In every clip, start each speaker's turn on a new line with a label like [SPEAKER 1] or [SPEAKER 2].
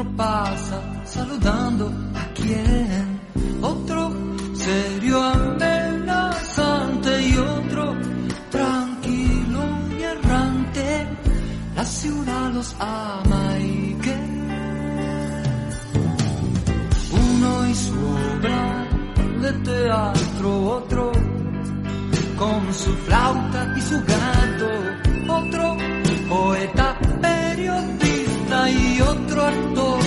[SPEAKER 1] Otro pasa saludando a quien, otro serio amenazante y otro tranquilo y errante. La ciudad los ama y que uno y su obra de teatro, otro con su flauta y su gato, otro poeta, periodista y otro actor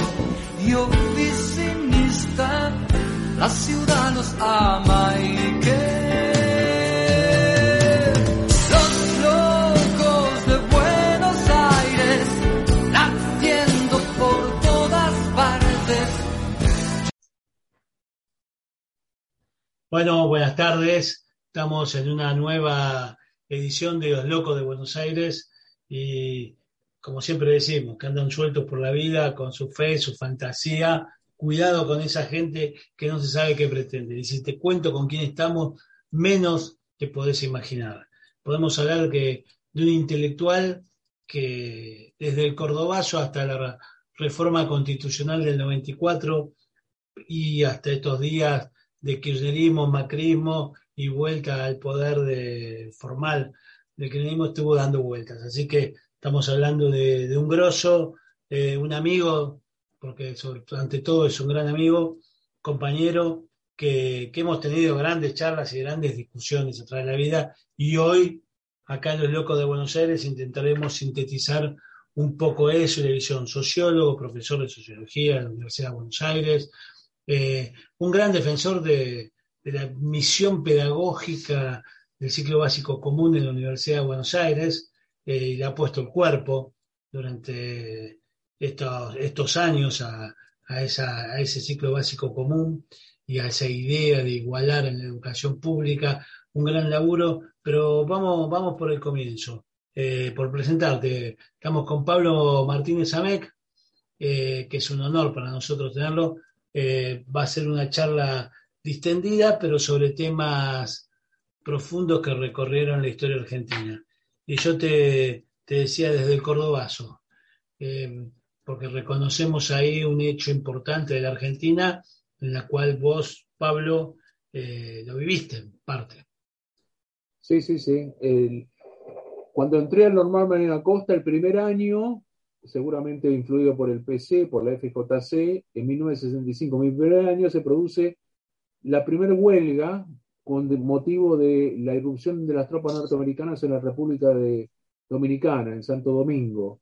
[SPEAKER 1] y oficinista. La ciudad los ama y que los locos de Buenos Aires latiendo por todas partes.
[SPEAKER 2] Bueno, buenas tardes. Estamos en una nueva edición de Los Locos de Buenos Aires y como siempre decimos, que andan sueltos por la vida con su fe, su fantasía. Cuidado con esa gente que no se sabe qué pretende. Y si te cuento con quién estamos, menos te podés imaginar. Podemos hablar que, de un intelectual que desde el Cordobazo hasta la reforma constitucional del 94 y hasta estos días de kirchnerismo, macrismo y vuelta al poder de, formal del kirchnerismo estuvo dando vueltas. Así que estamos hablando de, de un grosso, un amigo, porque ante todo es un gran amigo, compañero, que, que, hemos tenido grandes charlas y grandes discusiones a través de la vida y hoy, acá en Los Locos de Buenos Aires, intentaremos sintetizar un poco eso y la visión. Sociólogo, profesor de sociología en la Universidad de Buenos Aires, eh, un gran defensor de, de la misión pedagógica del ciclo básico común en la Universidad de Buenos Aires eh, y le ha puesto el cuerpo durante estos, estos años a, a, esa, a, ese ciclo básico común y a esa idea de igualar en la educación pública, un gran laburo, pero vamos, vamos por el comienzo, eh, por presentarte. Estamos con Pablo Martínez Amec, eh, que es un honor para nosotros tenerlo. Eh, va a ser una charla distendida, pero sobre temas profundos que recorrieron la historia argentina. Y yo te, te decía desde el Cordobazo, eh, porque reconocemos ahí un hecho importante de la Argentina, en la cual vos, Pablo, eh, lo viviste en parte.
[SPEAKER 3] Sí, sí, sí. Cuando entré al Normal Marina Costa el primer año, seguramente influido por el PC, por la FJC, en 1965, mi primer año se produce la primera huelga con motivo de la irrupción de las tropas norteamericanas en la República de Dominicana, en Santo Domingo.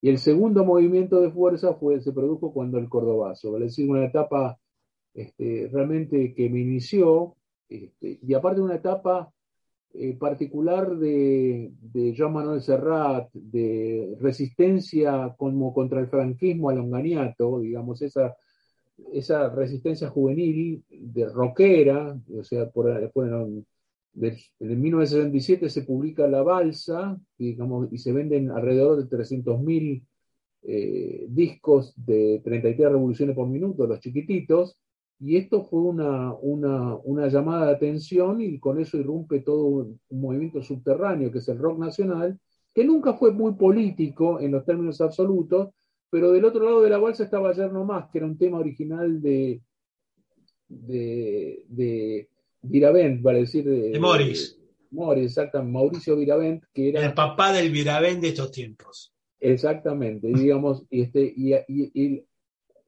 [SPEAKER 3] Y el segundo movimiento de fuerza fue, se produjo cuando el Cordobazo, es decir, una etapa este, realmente que me inició, este, y aparte una etapa eh, particular de, de Jean Manuel Serrat, de resistencia como contra el franquismo al onganiato, digamos, esa esa resistencia juvenil de rockera, o sea, por, por en, en 1967 se publica La Balsa, digamos, y se venden alrededor de 300.000 eh, discos de 33 revoluciones por minuto, los chiquititos, y esto fue una, una, llamada de atención y con eso irrumpe todo un movimiento subterráneo que es el rock nacional, que nunca fue muy político en los términos absolutos, pero del otro lado de la balsa estaba Ayer No Más, que era un tema original de, de, de Viravent, vale decir. De,
[SPEAKER 2] de Morris.
[SPEAKER 3] De, Morris, exactamente, Mauricio Viravent, que era.
[SPEAKER 2] El papá del Viravent de estos tiempos.
[SPEAKER 3] Exactamente, y digamos, y, este, y, y, y,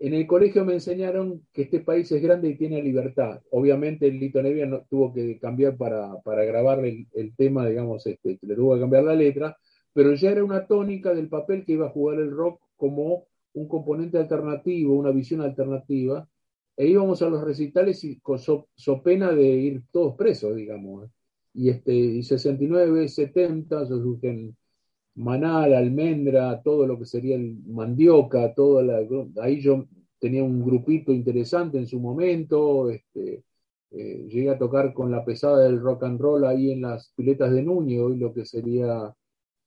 [SPEAKER 3] en el colegio me enseñaron que este país es grande y tiene libertad. Obviamente el Lito Nevia no, tuvo que cambiar para, para grabar el, el, tema, digamos, este, le tuvo que cambiar la letra, pero ya era una tónica del papel que iba a jugar el rock como un componente alternativo, una visión alternativa, e íbamos a los recitales y con so, so pena de ir todos presos, digamos. y, este, y 69, 70, surgen manal, almendra, todo lo que sería el mandioca, toda la, ahí yo tenía un grupito interesante en su momento, este, eh, llegué a tocar con la pesada del rock and roll ahí en las piletas de Núñez, hoy lo que sería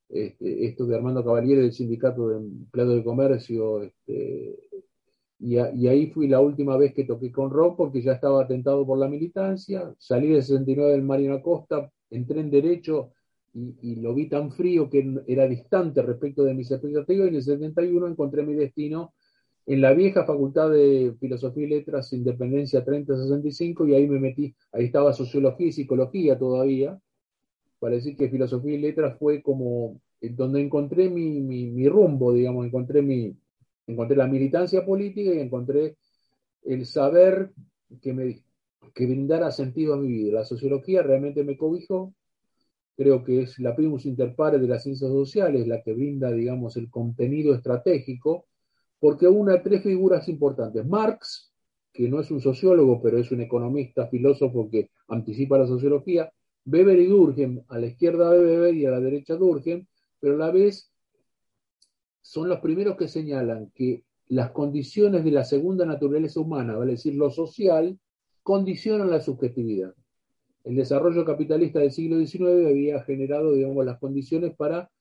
[SPEAKER 3] este, esto de Armando Cavaliere del Sindicato de Empleados de Comercio, este, y, ahí fui la última vez que toqué con rock porque ya estaba atentado por la militancia, salí del 69 del Marino Acosta, entré en Derecho y, lo vi tan frío que era distante respecto de mis expectativas. Y en el 71 encontré mi destino en la vieja Facultad de Filosofía y Letras, Independencia 3065, y ahí me metí, ahí estaba Sociología y Psicología todavía, para decir que Filosofía y Letras fue como eh, donde encontré mi, mi, rumbo, digamos, encontré, mi, encontré la militancia política y encontré el saber que me que brindara sentido a mi vida. La sociología realmente me cobijó, creo que es la primus inter pares de las ciencias sociales, la que brinda, digamos, el contenido estratégico, porque una tres figuras importantes. Marx, que no es un sociólogo, pero es un economista, filósofo que anticipa la sociología, Weber y Durkheim, a la izquierda de Weber y a la derecha Durkheim, pero a la vez son los primeros que señalan que las condiciones de la segunda naturaleza humana, vale decir lo social, condicionan la subjetividad. El desarrollo capitalista del siglo XIX había generado, digamos, las condiciones para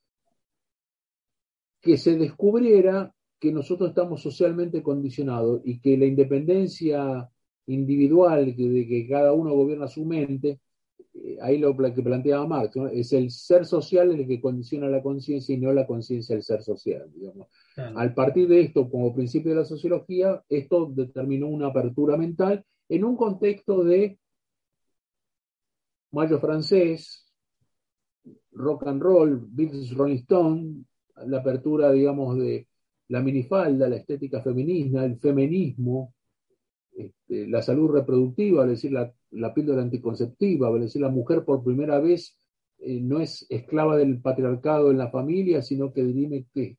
[SPEAKER 3] que se descubriera que nosotros estamos socialmente condicionados y que la independencia individual, de que cada uno gobierna su mente, ahí lo que planteaba Marx, es el ser social el que condiciona la conciencia y no la conciencia el ser social. Digamos. Al partir de esto, como principio de la sociología, esto determinó una apertura mental en un contexto de Mayo francés, rock and roll, Beatles, Rolling Stone, la apertura, digamos, de la minifalda, la estética feminista, el feminismo, este, la salud reproductiva, es decir, la, píldora anticonceptiva, es decir, la mujer por primera vez eh, no es esclava del patriarcado en la familia, sino que dirime que,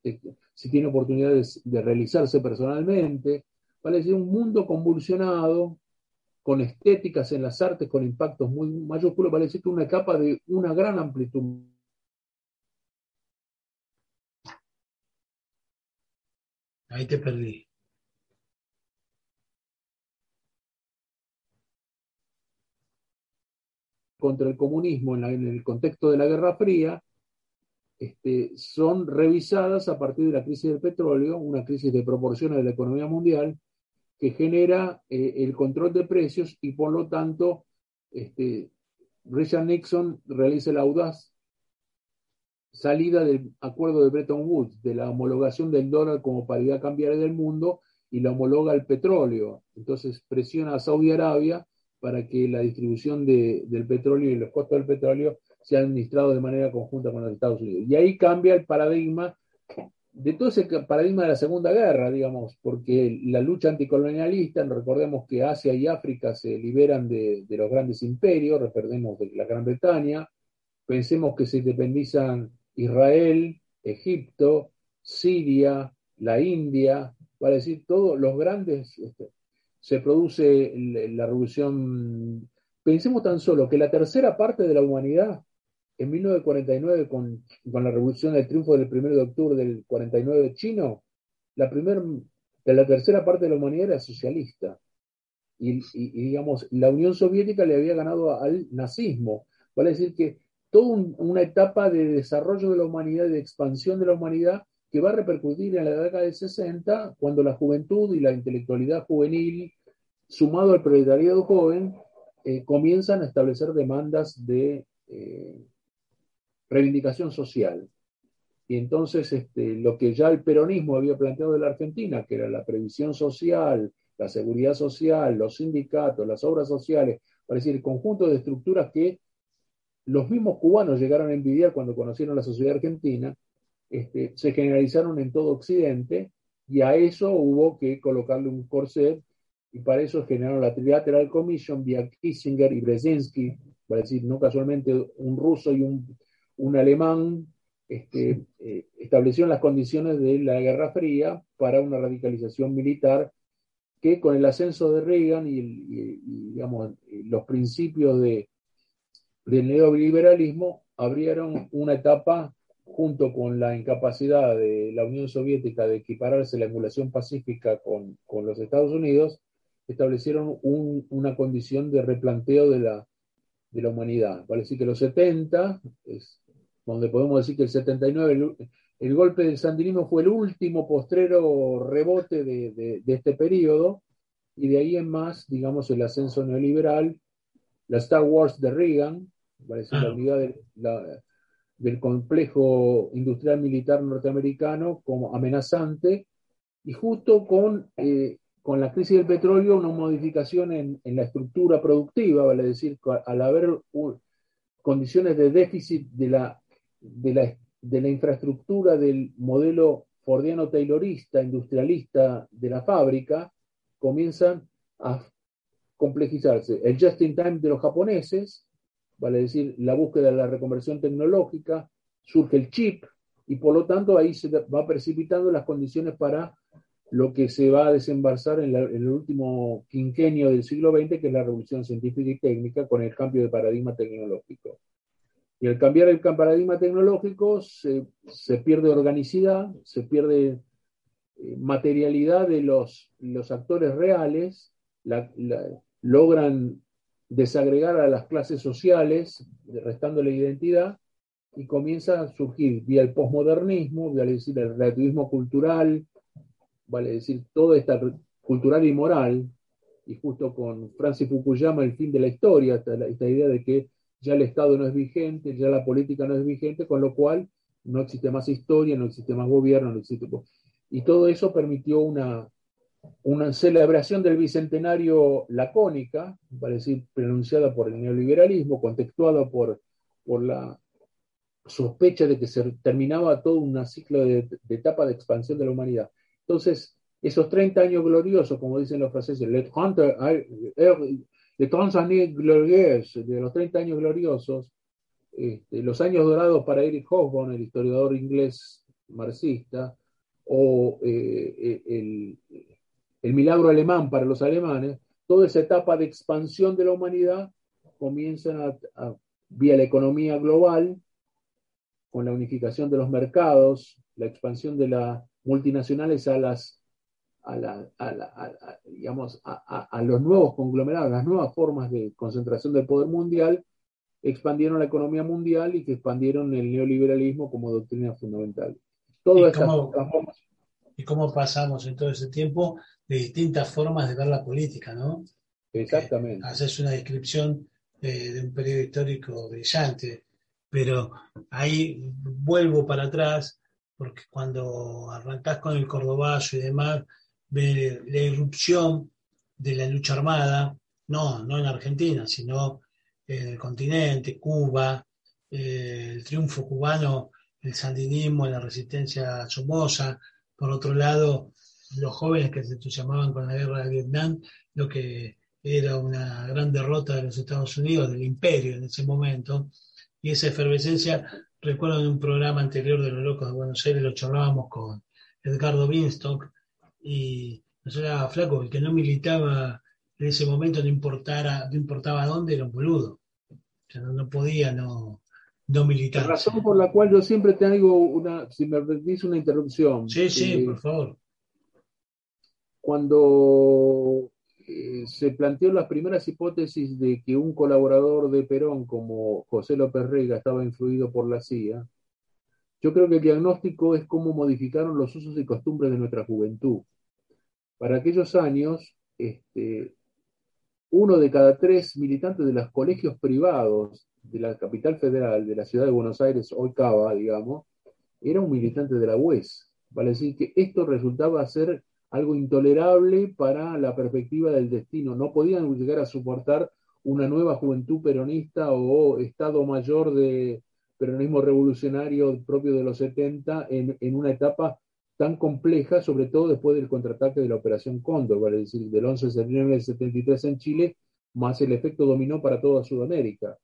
[SPEAKER 3] si tiene oportunidades de realizarse personalmente, vale decir, un mundo convulsionado con estéticas en las artes, con impactos muy mayúsculos, parece que una capa de una gran amplitud.
[SPEAKER 2] Ahí te perdí.
[SPEAKER 3] Contra el comunismo en, el contexto de la Guerra Fría este, son revisadas a partir de la crisis del petróleo, una crisis de proporciones de la economía mundial, que genera eh, el control de precios y por lo tanto este, Richard Nixon realiza la audaz salida del acuerdo de Bretton Woods, de la homologación del dólar como paridad cambiaria del mundo y la homologa el petróleo. Entonces presiona a Saudi Arabia para que la distribución del petróleo y los costos del petróleo sean administrados de manera conjunta con los Estados Unidos. Y ahí cambia el paradigma de todo ese paradigma de la Segunda Guerra, digamos, porque la lucha anticolonialista, recordemos que Asia y África se liberan de, los grandes imperios, recordemos de la Gran Bretaña, pensemos que se independizan Israel, Egipto, Siria, la India, para decir, todos los grandes, este, se produce la revolución, pensemos tan solo que la tercera parte de la humanidad en 1949, con, con la revolución del triunfo del 1 de octubre del 49 chino, la, primer, la tercera parte de la humanidad era socialista. Y, digamos, la Unión Soviética le había ganado al nazismo. Vale decir que toda una etapa de desarrollo de la humanidad, de expansión de la humanidad, que va a repercutir en la década de 60, cuando la juventud y la intelectualidad juvenil, sumado al proletariado joven, eh, comienzan a establecer demandas de eh, reivindicación social. Y entonces este, lo que ya el peronismo había planteado de la Argentina, que era la previsión social, la seguridad social, los sindicatos, las obras sociales, para decir, el conjunto de estructuras que los mismos cubanos llegaron a envidiar cuando conocieron la sociedad argentina, este, se generalizaron en todo Occidente y a eso hubo que colocarle un corset y para eso generaron la Trilateral Commission vía Kissinger y Brzezinski, para decir, no casualmente un ruso y un un alemán este, eh, estableció las condiciones de la Guerra Fría para una radicalización militar que con el ascenso de Reagan y, digamos, los principios de del neoliberalismo abrieron una etapa junto con la incapacidad de la Unión Soviética de equipararse la emulación pacífica con, con los Estados Unidos, establecieron un, una condición de replanteo de la, de la humanidad. Vale decir que los 70, es donde podemos decir que el 79, el, el golpe del sandinismo fue el último postrero rebote de, de, de, este periodo, y de ahí en más, digamos, el ascenso neoliberal, la Star Wars de Reagan, ¿vale? decir, la unidad de, la, del complejo industrial militar norteamericano como amenazante, y justo con, eh, con la crisis del petróleo, una modificación en, en la estructura productiva, vale decir, al haber condiciones de déficit de la, de la de la infraestructura del modelo fordiano-taylorista, industrialista de la fábrica, comienzan a complejizarse. El just in time de los japoneses, vale decir, la búsqueda de la reconversión tecnológica, surge el chip y por lo tanto ahí se va precipitando las condiciones para lo que se va a desembarzar en, el último quinquenio del siglo XX, que es la revolución científica y técnica con el cambio de paradigma tecnológico. Y al cambiar el paradigma tecnológico se, se pierde organicidad, se pierde eh, materialidad de los, los actores reales, logran desagregar a las clases sociales, restando la identidad, y comienza a surgir vía el posmodernismo, decir el relativismo cultural, vale decir toda esta cultural y moral, y justo con Francis Fukuyama el fin de la historia, esta, idea de que ya el Estado no es vigente, ya la política no es vigente, con lo cual no existe más historia, no existe más gobierno, no existe... Y todo eso permitió una, una celebración del bicentenario lacónica, para decir, pronunciada por el neoliberalismo, contextuada por, por la sospecha de que se terminaba todo un ciclo de, de, etapa de expansión de la humanidad. Entonces, esos 30 años gloriosos, como dicen los franceses, trente années glorieuses, de los 30 años gloriosos, este, los años dorados para Eric Hobsbawm, el historiador inglés marxista, o eh, el, el, milagro alemán para los alemanes, toda esa etapa de expansión de la humanidad comienza a, a, vía la economía global, con la unificación de los mercados, la expansión de las multinacionales a las a, la, a, la, a, digamos, a, los nuevos conglomerados, las nuevas formas de concentración del poder mundial, expandieron la economía mundial y que expandieron el neoliberalismo como doctrina fundamental.
[SPEAKER 2] Todas ¿Y cómo, formas... ¿Y cómo pasamos en todo ese tiempo de distintas formas de ver la política, no?
[SPEAKER 3] Exactamente.
[SPEAKER 2] Que haces una descripción de, de un periodo histórico brillante, pero ahí vuelvo para atrás, porque cuando arrancás con el cordobazo y demás, de la irrupción de la lucha armada, no, no en Argentina, sino en el continente, Cuba, eh, el triunfo cubano, el sandinismo, la resistencia somoza, por otro lado, los jóvenes que se entusiasmaban con la guerra de Vietnam, lo que era una gran derrota de los Estados Unidos, del imperio en ese momento, y esa efervescencia, recuerdo en un programa anterior de Los Locos de Buenos Aires, lo charlábamos con Edgardo Binstock, y no era flaco, el que no militaba en ese momento no importara, no importaba dónde, era un boludo. O sea, no, no podía no, no militar.
[SPEAKER 3] La razón por la cual yo siempre tengo una, si me permitís una interrupción.
[SPEAKER 2] Sí, sí, eh, por favor.
[SPEAKER 3] Cuando eh, se planteó las primeras hipótesis de que un colaborador de Perón como José López Rega estaba influido por la CIA, yo creo que el diagnóstico es cómo modificaron los usos y costumbres de nuestra juventud para aquellos años, este, uno de cada tres militantes de los colegios privados de la capital federal, de la ciudad de Buenos Aires, hoy Cava, digamos, era un militante de la UES. Vale decir que esto resultaba ser algo intolerable para la perspectiva del destino. No podían llegar a soportar una nueva juventud peronista o estado mayor de peronismo revolucionario propio de los 70 en, una etapa tan compleja, sobre todo después del contraataque de la Operación Cóndor, vale decir, del 11 de septiembre del 73 en Chile, más el efecto dominó para toda Sudamérica.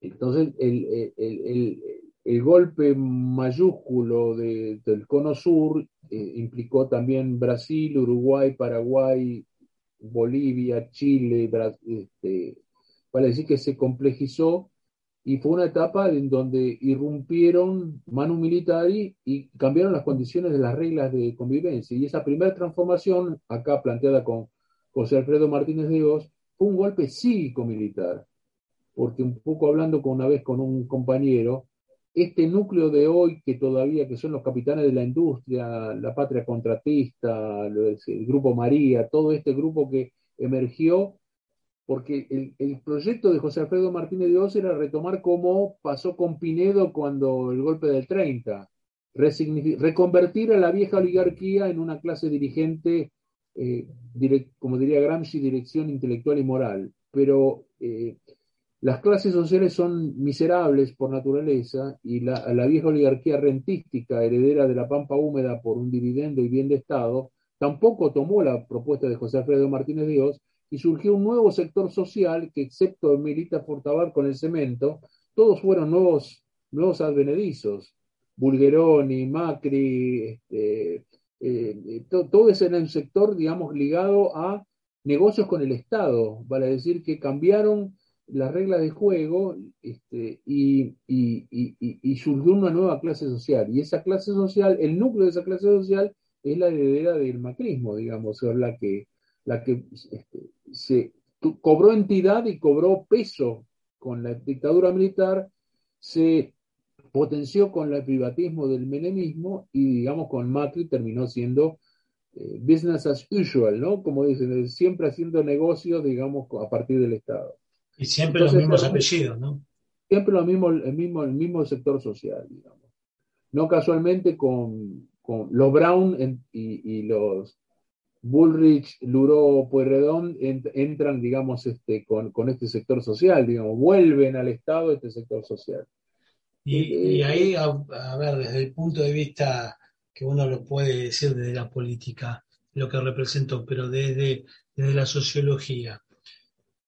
[SPEAKER 3] Entonces, el, el golpe mayúsculo de, del Cono Sur eh, implicó también Brasil, Uruguay, Paraguay, Bolivia, Chile, Brasil, este, vale decir que se complejizó y fue una etapa en donde irrumpieron Manu Militari y cambiaron las condiciones de las reglas de convivencia. Y esa primera transformación, acá planteada con José Alfredo Martínez de Dios, fue un golpe cívico-militar, porque un poco hablando con una vez con un compañero, este núcleo de hoy que todavía, que son los capitanes de la industria, la patria contratista, el grupo María, todo este grupo que emergió porque el, proyecto de José Alfredo Martínez de Oz era retomar cómo pasó con Pinedo cuando el golpe del 30, reconvertir a la vieja oligarquía en una clase dirigente, eh, como diría Gramsci, dirección intelectual y moral. Pero eh, las clases sociales son miserables por naturaleza y la, vieja oligarquía rentística, heredera de la pampa húmeda por un dividendo y bien de Estado, tampoco tomó la propuesta de José Alfredo Martínez de Oz y surgió un nuevo sector social que, excepto Milita Fortabar con el cemento, todos fueron nuevos, nuevos advenedizos. Bulgeroni, Macri, este, eh, todo ese era un sector, digamos, ligado a negocios con el Estado, vale decir que cambiaron las reglas de juego este, y, surgió una nueva clase social. Y esa clase social, el núcleo de esa clase social es la heredera del macrismo, digamos, es la que, la que este, se cobró entidad y cobró peso con la dictadura militar, se potenció con el privatismo del menemismo y, digamos, con Macri terminó siendo eh, business as usual, ¿no? Como dicen, siempre haciendo negocios, digamos, a partir del Estado.
[SPEAKER 2] Y siempre los mismos apellidos, ¿no?
[SPEAKER 3] Siempre lo mismo, el, mismo, el mismo sector social, digamos. No casualmente con, los Brown y, los Bullrich, Luro, Pueyrredón entran, digamos, este, con, este sector social, digamos, vuelven al Estado este sector social.
[SPEAKER 2] Y, eh, ahí, a, ver, desde el punto de vista que uno lo puede decir desde la política, lo que representó, pero desde, desde la sociología.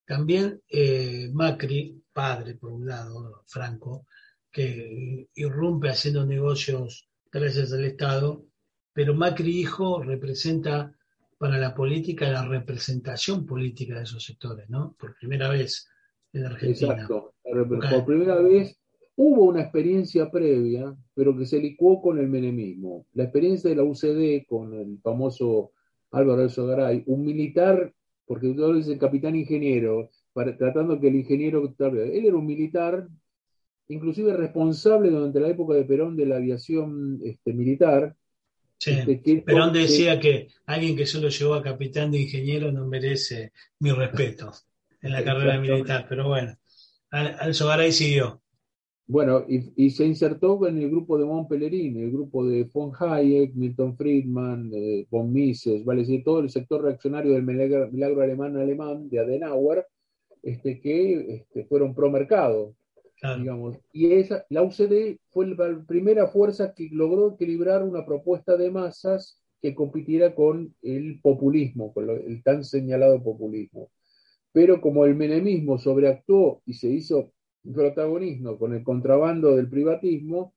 [SPEAKER 2] También eh, Macri, padre por un lado, Franco, que irrumpe haciendo negocios gracias al Estado, pero Macri hijo representa para la política la representación política de esos sectores, ¿no? Por primera vez en Argentina.
[SPEAKER 3] Exacto. Por primera vez hubo una experiencia previa, pero que se licuó con el menemismo. La experiencia de la UCD con el famoso Álvaro Garay, un militar, porque todo dice capitán ingeniero, tratando que el ingeniero, él era un militar, inclusive responsable durante la época de Perón de la aviación este, militar,
[SPEAKER 2] Sí, este, Perón decía que alguien que solo llegó a capitán de ingeniero no merece mi respeto en la carrera militar, pero bueno, Alzogaray siguió.
[SPEAKER 3] Bueno, y, se insertó en el grupo de Montpellerin, el grupo de von Hayek, Milton Friedman, von Mises, vale decir, todo el sector reaccionario del milagro, alemán alemán de Adenauer, este, que este, fueron pro mercado. Digamos. Y esa, la UCD fue la primera fuerza que logró equilibrar una propuesta de masas que compitiera con el populismo, con el tan señalado populismo. Pero como el menemismo sobreactuó y se hizo protagonismo con el contrabando del privatismo,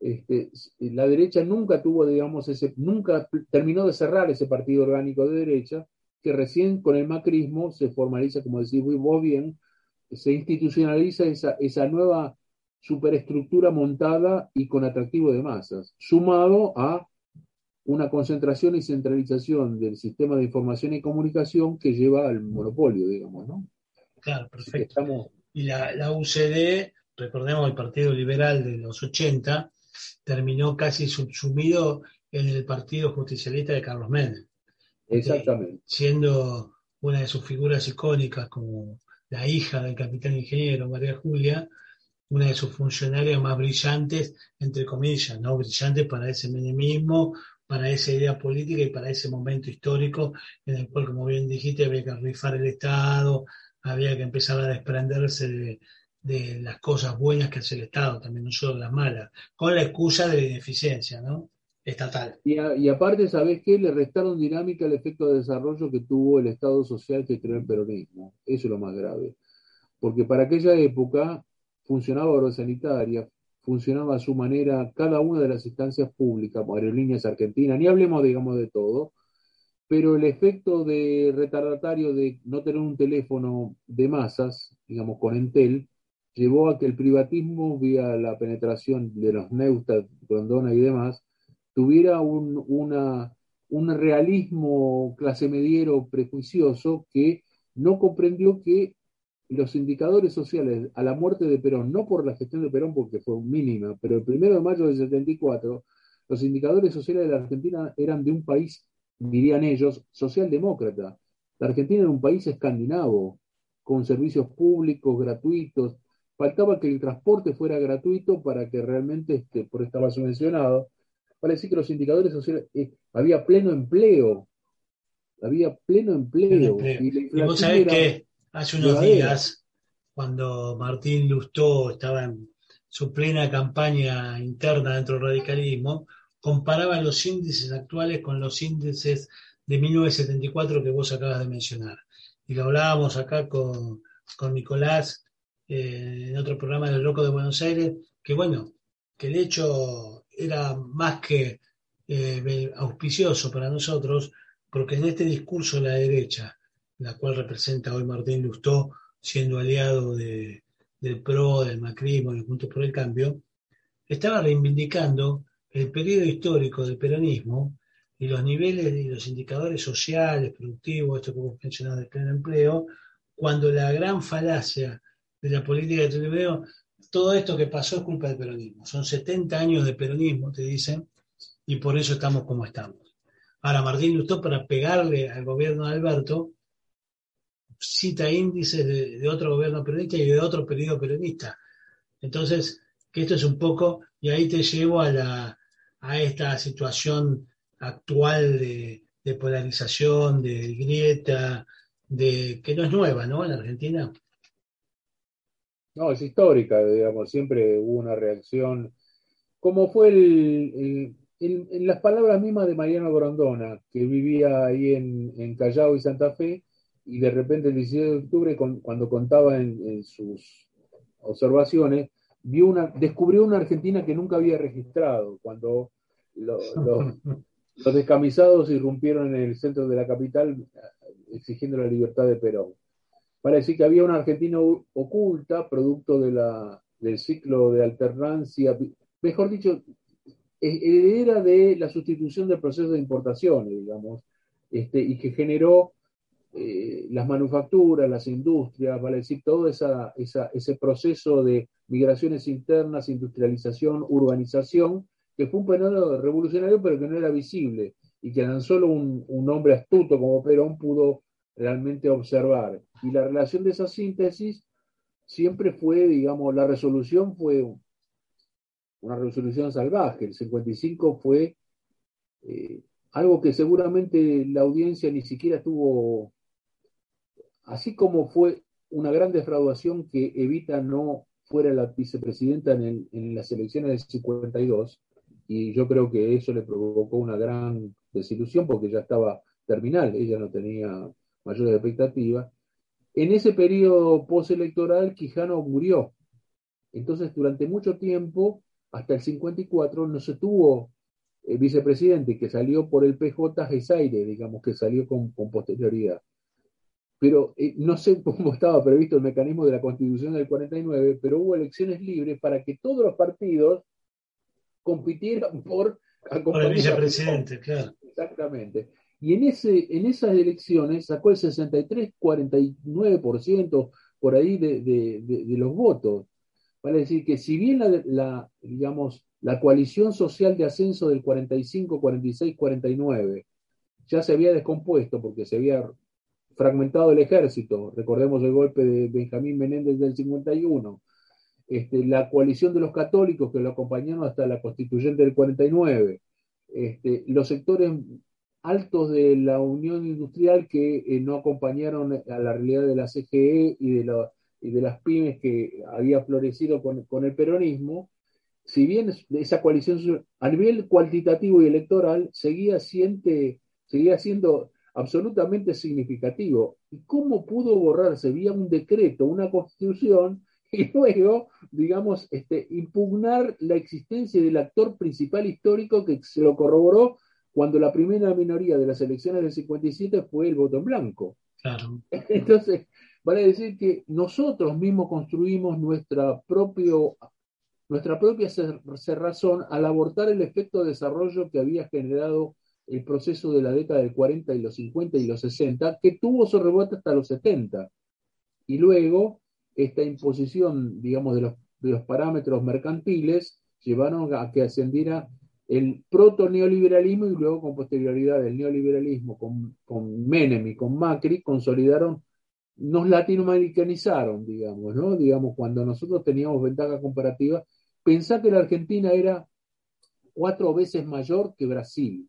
[SPEAKER 3] este, la derecha nunca tuvo, digamos, ese, nunca terminó de cerrar ese partido orgánico de derecha, que recién con el macrismo se formaliza, como decís vos bien, se institucionaliza esa, esa nueva superestructura montada y con atractivo de masas, sumado a una concentración y centralización del sistema de información y comunicación que lleva al monopolio, digamos, ¿no?
[SPEAKER 2] Claro, perfecto. Y la, la, UCD, recordemos el Partido Liberal de los 80, terminó casi subsumido en el Partido Justicialista de Carlos Menem.
[SPEAKER 3] Exactamente.
[SPEAKER 2] Siendo una de sus figuras icónicas como la hija del capitán ingeniero, María Julia, una de sus funcionarias más brillantes, entre comillas, ¿no? Brillantes para ese menemismo, para esa idea política y para ese momento histórico en el cual, como bien dijiste, había que rifar el Estado, había que empezar a desprenderse de, las cosas buenas que hace el Estado, también no solo las malas, con la excusa de la ineficiencia, ¿no? estatal.
[SPEAKER 3] Y, aparte, ¿sabés qué? Le restaron dinámica al efecto de desarrollo que tuvo el Estado social que creó el peronismo. Eso es lo más grave. Porque para aquella época funcionaba Oro Sanitaria, funcionaba a su manera cada una de las instancias públicas, aerolíneas argentinas, ni hablemos, digamos, de todo. Pero el efecto de retardatario de no tener un teléfono de masas, digamos con Entel, llevó a que el privatismo, vía la penetración de los Neustad, Grondona y demás, tuviera un, una, un realismo clase mediero prejuicioso que no comprendió que los indicadores sociales a la muerte de Perón, no por la gestión de Perón porque fue mínima, pero el primero de mayo del 74, los indicadores sociales de la Argentina eran de un país, dirían ellos, socialdemócrata. La Argentina era un país escandinavo, con servicios públicos gratuitos. Faltaba que el transporte fuera gratuito para que realmente, este, por estaba subvencionado, para decir que los indicadores sociales, eh, había pleno empleo, había pleno empleo.
[SPEAKER 2] Y, vos sabés que hace unos días, cuando Martín Lustó estaba en su plena campaña interna dentro del radicalismo, comparaba los índices actuales con los índices de 1974 que vos acabas de mencionar. Y lo hablábamos acá con, con Nicolás eh, en otro programa del Loco de Buenos Aires, que bueno, que el hecho era más que eh, auspicioso para nosotros, porque en este discurso de la derecha, la cual representa hoy Martín Lustó, siendo aliado de, del PRO, del macrismo, del Juntos por el Cambio, estaba reivindicando el periodo histórico del peronismo y los niveles y los indicadores sociales, productivos, esto que vos mencionabas del pleno empleo, cuando la gran falacia de la política de empleo, todo esto que pasó es culpa del peronismo. Son 70 años de peronismo, te dicen, y por eso estamos como estamos. Ahora, Martín Lustó, para pegarle al gobierno de Alberto, cita índices de, de otro gobierno peronista y de otro periodo peronista. Entonces, que esto es un poco, y ahí te llevo a, la, a esta situación actual de, polarización, de grieta, de que no es nueva, ¿no? En Argentina.
[SPEAKER 3] No, es histórica, digamos, siempre hubo una reacción, como fue el, en las palabras mismas de Mariano Grondona, que vivía ahí en, Callao y Santa Fe, y de repente el 17 de octubre, cuando contaba en, en, sus observaciones, vio una, descubrió una Argentina que nunca había registrado, cuando lo, lo, los descamisados irrumpieron en el centro de la capital exigiendo la libertad de Perón. Para decir que había una Argentina oculta, producto de la, del ciclo de alternancia, mejor dicho, era de la sustitución del proceso de importaciones, digamos, este, y que generó eh, las manufacturas, las industrias, vale decir, todo esa, esa, ese proceso de migraciones internas, industrialización, urbanización, que fue un periodo revolucionario, pero que no era visible, y que tan solo un, un hombre astuto como Perón pudo realmente observar. Y la relación de esa síntesis siempre fue, digamos, la resolución fue una resolución salvaje. El 55 fue eh, algo que seguramente la audiencia ni siquiera tuvo, así como fue una gran defraudación que Evita no fuera la vicepresidenta en, el, en las elecciones del 52, y yo creo que eso le provocó una gran desilusión porque ya estaba terminal, ella no tenía mayores expectativas. En ese periodo postelectoral, Quijano murió. Entonces, durante mucho tiempo, hasta el 54, no se tuvo eh, vicepresidente, que salió por el PJ Gesaire, digamos, que salió con, con posterioridad. Pero eh, no sé cómo estaba previsto el mecanismo de la Constitución del 49, pero hubo elecciones libres para que todos los partidos compitieran por
[SPEAKER 2] por el vicepresidente, claro.
[SPEAKER 3] Exactamente. Y en, ese, en esas elecciones sacó el 63-49% por ahí de, de, de, de, los votos. Vale decir que si bien la, la, digamos, la coalición social de ascenso del 45, 46, 49 ya se había descompuesto porque se había fragmentado el ejército, recordemos el golpe de Benjamín Menéndez del 51, este, la coalición de los católicos que lo acompañaron hasta la constituyente del 49, este, los sectores altos de la Unión Industrial que eh, no acompañaron a la realidad de la CGE y de, la, y de las pymes que había florecido con, con, el peronismo, si bien esa coalición a nivel cuantitativo y electoral seguía, siente, seguía siendo absolutamente significativo. ¿Y cómo pudo borrarse vía un decreto, una constitución, y luego, digamos, este, impugnar la existencia del actor principal histórico que se lo corroboró cuando la primera minoría de las elecciones del 57 fue el voto en blanco.
[SPEAKER 2] Claro.
[SPEAKER 3] Entonces, vale decir que nosotros mismos construimos nuestra, propio, nuestra propia cerrazón al abortar el efecto de desarrollo que había generado el proceso de la década del 40 y los 50 y los 60, que tuvo su rebote hasta los 70. Y luego, esta imposición, digamos, de los, de los parámetros mercantiles llevaron a que ascendiera el proto-neoliberalismo y luego con posterioridad el neoliberalismo con, con Menem y con Macri consolidaron, nos latinoamericanizaron, digamos, ¿no? Digamos, cuando nosotros teníamos ventaja comparativa, pensá que la Argentina era cuatro veces mayor que Brasil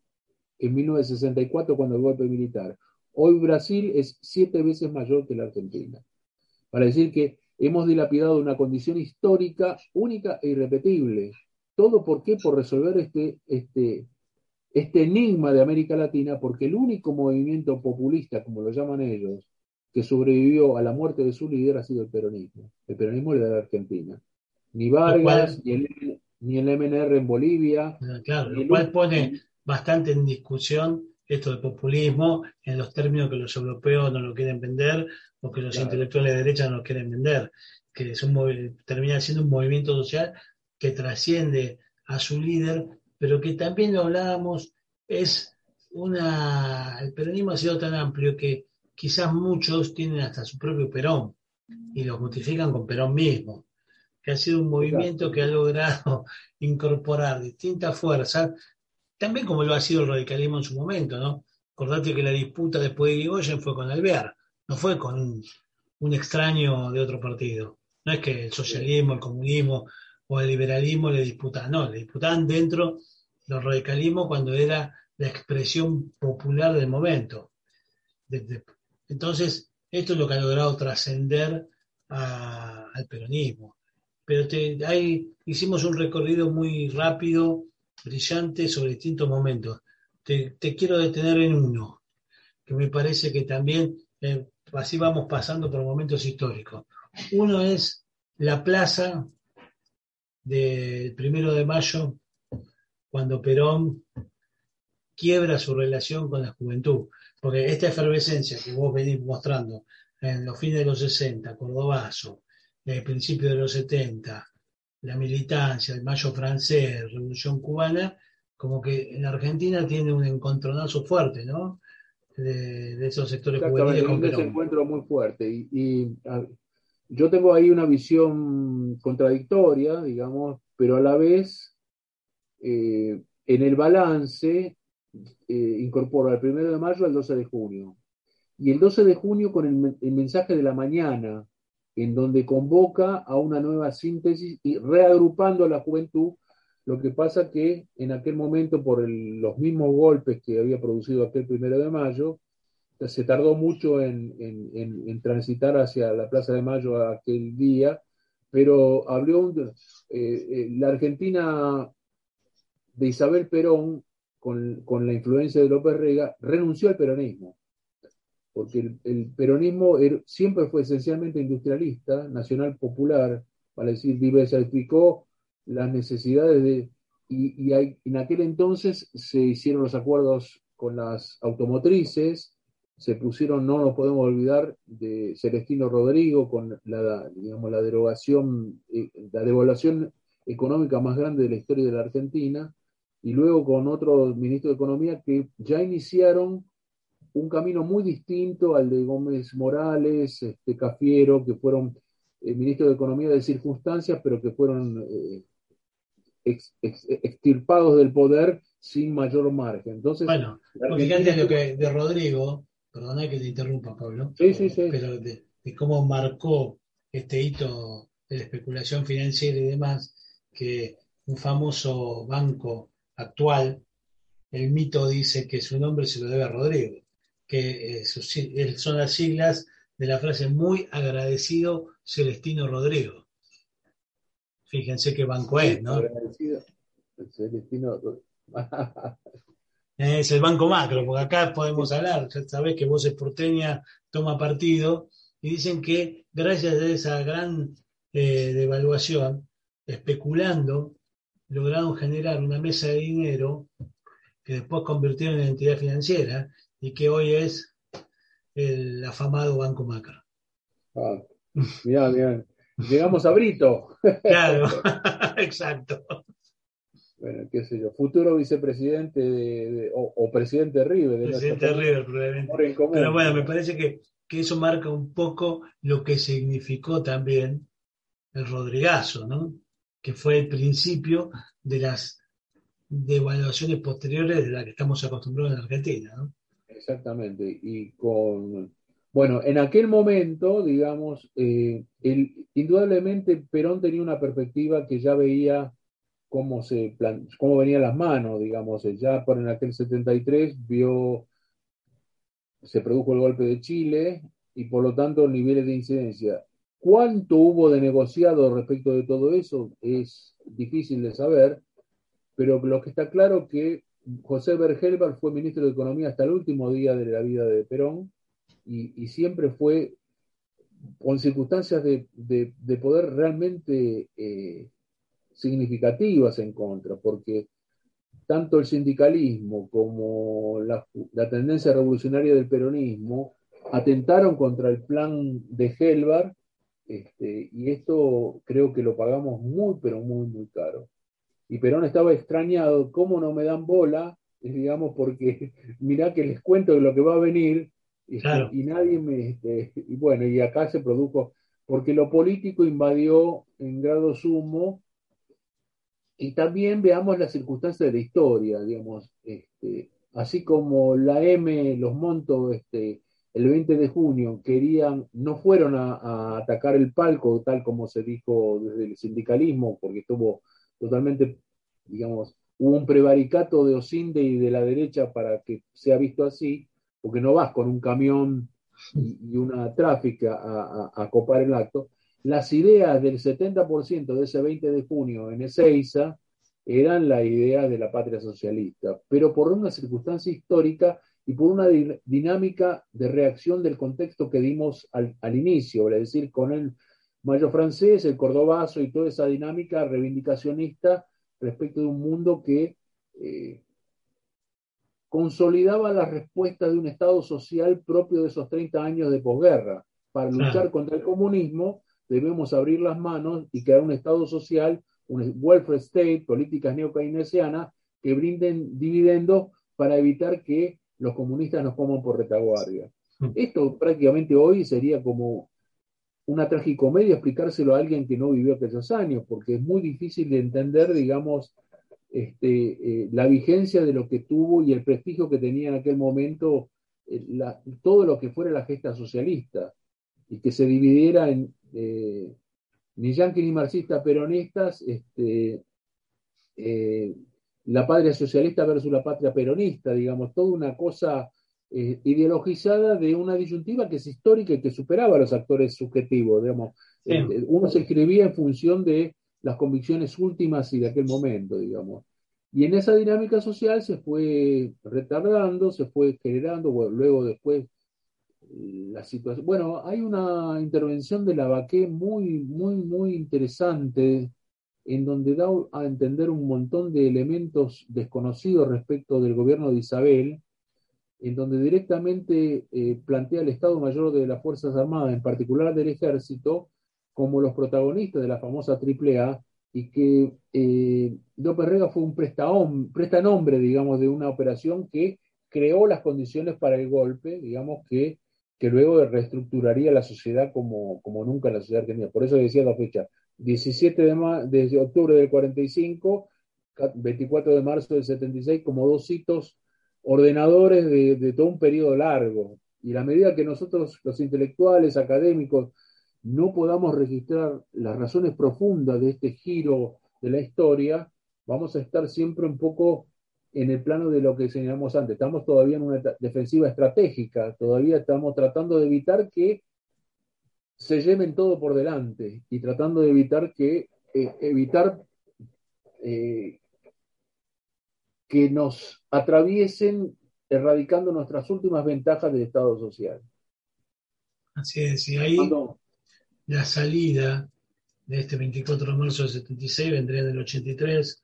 [SPEAKER 3] en 1964 cuando el golpe militar. Hoy Brasil es siete veces mayor que la Argentina. Para decir que hemos dilapidado una condición histórica única e irrepetible. ¿Todo por qué? Por resolver este, este, este enigma de América Latina, porque el único movimiento populista, como lo llaman ellos, que sobrevivió a la muerte de su líder ha sido el peronismo. El peronismo de la Argentina. Ni Vargas, ni el, ni el MNR en Bolivia.
[SPEAKER 2] Ah, claro, lo cual pone bastante en discusión esto del populismo en los términos que los europeos no lo quieren vender o que los intelectuales de derecha no lo quieren vender, que es un, termina siendo un movimiento social que trasciende a su líder, pero que también lo hablábamos, es una, el peronismo ha sido tan amplio que quizás muchos tienen hasta su propio Perón y lo justifican con Perón mismo, que ha sido un movimiento que ha logrado incorporar distintas fuerzas también como lo ha sido el radicalismo en su momento, ¿no? Acordate que la disputa después de Irigoyen fue con Alvear, no fue con un, extraño de otro partido. No es que el socialismo, el comunismo o el liberalismo le disputaban, no, le disputaban dentro del radicalismo cuando era la expresión popular del momento. entonces, esto es lo que ha logrado trascender al peronismo. Pero te, hicimos un recorrido muy rápido brillante sobre distintos momentos. Te, quiero detener en uno, que me parece que también eh, así vamos pasando por momentos históricos. Uno es la plaza del primero de mayo, cuando Perón quiebra su relación con la juventud. Porque esta efervescencia que vos venís mostrando en los fines de los 60, Cordobazo, el principio de los 70, la militancia, el mayo francés, revolución cubana, como que en Argentina tiene un encontronazo fuerte, ¿no? De, esos sectores
[SPEAKER 3] juveniles con un encuentro muy fuerte. Y, yo tengo ahí una visión contradictoria, digamos, pero a la vez, eh, en el balance, eh, incorporo el primero de mayo al 12 de junio. Y el 12 de junio con el mensaje de la mañana, en donde convoca a una nueva síntesis y reagrupando a la juventud, lo que pasa que en aquel momento, por los mismos golpes que había producido aquel primero de mayo, se tardó mucho en, transitar hacia la Plaza de Mayo aquel día, pero abrió eh, eh, la Argentina de Isabel Perón, con, con la influencia de López Rega, renunció al peronismo porque el, peronismo er, siempre fue esencialmente industrialista, nacional popular, para decir, diversificó las necesidades de... Y, en aquel entonces se hicieron los acuerdos con las automotrices, se pusieron, no nos podemos olvidar, de Celestino Rodrigo con la, digamos, la derogación, eh, la devaluación económica más grande de la historia de la Argentina, y luego con otro ministro de Economía que ya iniciaron un camino muy distinto al de Gómez Morales, este, Cafiero, que fueron eh, ministros de Economía de circunstancias, pero que fueron eh, extirpados del poder sin mayor margen. Entonces,
[SPEAKER 2] bueno, fíjate lo que de Rodrigo, perdona que te interrumpa, Pablo,
[SPEAKER 3] sí, sí, sí.
[SPEAKER 2] pero de, cómo marcó este hito de la especulación financiera y demás, que un famoso banco actual, el mito dice que su nombre se lo debe a Rodrigo que eh, son las siglas de la frase muy agradecido Celestino Rodrigo. Fíjense qué banco es, ¿no? Agradecido. Celestino. es el banco macro, porque acá podemos hablar, ya sabés que vos es porteña, toma partido, y dicen que gracias a esa gran eh, devaluación, especulando, lograron generar una mesa de dinero que después convirtieron en entidad financiera y que hoy es el afamado Banco Macro.
[SPEAKER 3] Ah, mirá, mirá. Llegamos a Brito.
[SPEAKER 2] Claro, exacto.
[SPEAKER 3] Bueno, qué sé yo, futuro vicepresidente de- de- o, o presidente de River. de
[SPEAKER 2] Presidente River, probablemente. Pero bueno, me parece que, que eso marca un poco lo que significó también el Rodrigazo, ¿no? Que fue el principio de las devaluaciones posteriores de las que estamos acostumbrados en Argentina, ¿no?
[SPEAKER 3] Exactamente. Y con. Bueno, en aquel momento, digamos, eh, el- indudablemente Perón tenía una perspectiva que ya veía cómo se plan- cómo venían las manos, digamos, eh, ya por en aquel 73 vio, se produjo el golpe de Chile y por lo tanto niveles de incidencia. ¿Cuánto hubo de negociado respecto de todo eso? Es difícil de saber, pero lo que está claro que José Bergelbar fue ministro de Economía hasta el último día de la vida de Perón y, siempre fue con circunstancias de, de- de poder realmente eh, significativas en contra, porque tanto el sindicalismo como la, la tendencia revolucionaria del peronismo atentaron contra el plan de Helvar, este, y esto creo que lo pagamos muy, pero muy, muy caro. Y Perón estaba extrañado, ¿cómo no me dan bola? Es, digamos, porque mirá que les cuento de lo que va a venir, este,
[SPEAKER 2] Claro.
[SPEAKER 3] y nadie me... este, y bueno, y acá se produjo, porque lo político invadió en grado sumo, y también veamos las circunstancias de la historia, digamos, este, así como la M, los montos, este, el 20 de junio querían, no fueron a, a atacar el palco, tal como se dijo desde el sindicalismo, porque estuvo totalmente, digamos, hubo un prevaricato de Osinde y de la derecha para que sea visto así, porque no vas con un camión y, una tráfica a, copar el acto. Las ideas del 70% de ese 20 de junio en Ezeiza eran la idea de la patria socialista, pero por una circunstancia histórica y por una di- dinámica de reacción del contexto que dimos al, al inicio, es decir, con el mayo francés, el cordobazo y toda esa dinámica reivindicacionista respecto de un mundo que eh, consolidaba la respuesta de un Estado social propio de esos 30 años de posguerra. Para luchar
[SPEAKER 2] Claro.
[SPEAKER 3] contra el comunismo debemos abrir las manos y crear un Estado social, un welfare state, políticas neokeynesianas que brinden dividendos para evitar que los comunistas nos coman por retaguardia. Esto prácticamente hoy sería como una tragicomedia explicárselo a alguien que no vivió aquellos años, porque es muy difícil de entender, digamos, este, eh, la vigencia de lo que tuvo y el prestigio que tenía en aquel momento eh, todo lo que fuera la gesta socialista y que se dividiera en eh, ni yanquis ni marxistas peronistas, este, la patria socialista versus la patria peronista, digamos, toda una cosa eh, ideologizada de una disyuntiva que es histórica y que superaba a los actores subjetivos, digamos.
[SPEAKER 2] Sí.
[SPEAKER 3] Eh, uno se escribía en función de las convicciones últimas y de aquel momento, digamos. Y en esa dinámica social se fue retardando, se fue generando, bueno, luego después eh, la situación. Bueno, hay una intervención de Lavaqué muy, muy, muy interesante en donde da a entender un montón de elementos desconocidos respecto del gobierno de Isabel, en donde directamente eh, plantea al Estado Mayor de las Fuerzas Armadas, en particular del Ejército, como los protagonistas de la famosa AAA, y que eh, López Rega fue un prestanombre, digamos, de una operación que creó las condiciones para el golpe, digamos, que, que luego reestructuraría la sociedad como, como nunca la sociedad tenía. Por eso decía la fecha, 17 de, de octubre del 45, ca- 24 de marzo del 76, como dos hitos ordenadores de, de todo un periodo largo. Y a medida que nosotros, los intelectuales, académicos, no podamos registrar las razones profundas de este giro de la historia, vamos a estar siempre un poco en el plano de lo que señalamos antes. Estamos todavía en una defensiva estratégica, todavía estamos tratando de evitar que se lleven todo por delante y tratando de evitar que eh, evitar eh, que nos atraviesen erradicando nuestras últimas ventajas del Estado social.
[SPEAKER 2] Así es, y ahí
[SPEAKER 3] Cuando-
[SPEAKER 2] la salida de este 24 de marzo del 76 vendría del 83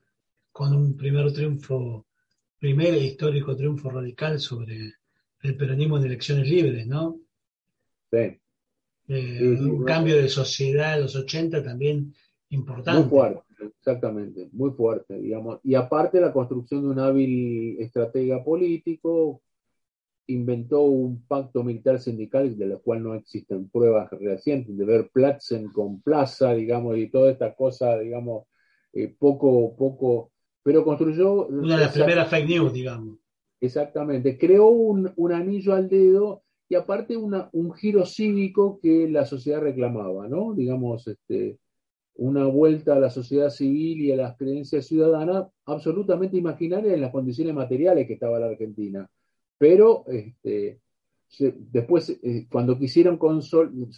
[SPEAKER 2] con un primer triunfo primer e histórico triunfo radical sobre el peronismo en elecciones libres, ¿no?
[SPEAKER 3] Sí.
[SPEAKER 2] Eh,
[SPEAKER 3] Sí, sí,
[SPEAKER 2] un cambio de sociedad de los 80 también importante.
[SPEAKER 3] Muy fuerte, exactamente, muy fuerte, digamos. Y aparte la construcción de un hábil estratega político, inventó un pacto militar sindical de lo cual no existen pruebas recientes, de ver Platzen con Plaza, digamos, y toda esta cosa, digamos, eh, poco, poco, pero construyó...
[SPEAKER 2] Una de las primeras fake news, digamos.
[SPEAKER 3] Exactamente, creó un, un anillo al dedo y aparte una, un giro cívico que la sociedad reclamaba, ¿no? Digamos, este, una vuelta a la sociedad civil y a las creencias ciudadanas absolutamente imaginaria en las condiciones materiales que estaba la Argentina. Pero este, después, eh, cuando quisieron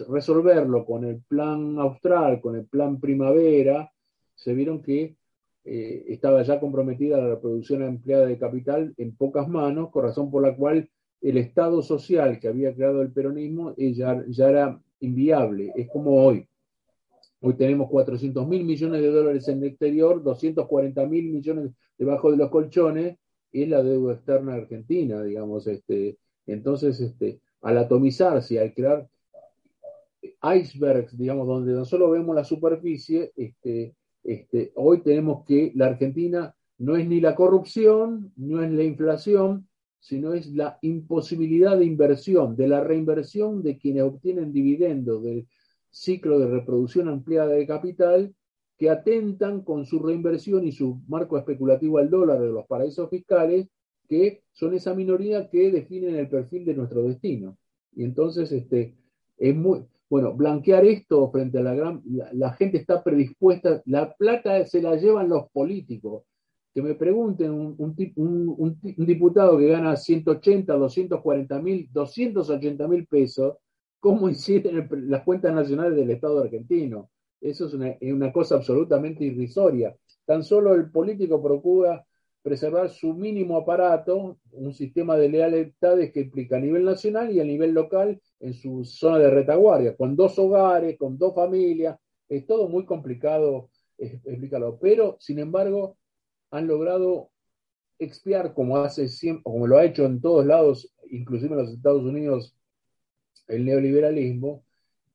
[SPEAKER 3] resolverlo con el plan austral, con el plan primavera, se vieron que eh, estaba ya comprometida la reproducción empleada de capital en pocas manos, con razón por la cual el Estado social que había creado el peronismo eh, ya, ya era inviable. Es como hoy. Hoy tenemos 400 mil millones de dólares en el exterior, 240 mil millones debajo de los colchones, y es la deuda externa argentina, digamos. Este, entonces, este, al atomizarse, al crear icebergs, digamos, donde no solo vemos la superficie, este, este, hoy tenemos que la Argentina no es ni la corrupción, no es la inflación, sino es la imposibilidad de inversión, de la reinversión de quienes obtienen dividendos del ciclo de reproducción ampliada de capital, que atentan con su reinversión y su marco especulativo al dólar de los paraísos fiscales, que son esa minoría que definen el perfil de nuestro destino. Y entonces, este, es muy, bueno, blanquear esto frente a la gran, la, la gente está predispuesta, la plata se la llevan los políticos. Que me pregunten un, un, un diputado que gana 180, 240 mil, 280 mil pesos, ¿cómo inciden el las cuentas nacionales del Estado argentino? Eso es una, cosa absolutamente irrisoria. Tan solo el político procura preservar su mínimo aparato, un sistema de lealtades que implica a nivel nacional y a nivel local en su zona de retaguardia, con dos hogares, con dos familias, es todo muy complicado explicarlo. Pero, sin embargo, han logrado expiar, como hace siempre, como lo ha hecho en todos lados, inclusive en los Estados Unidos, el neoliberalismo,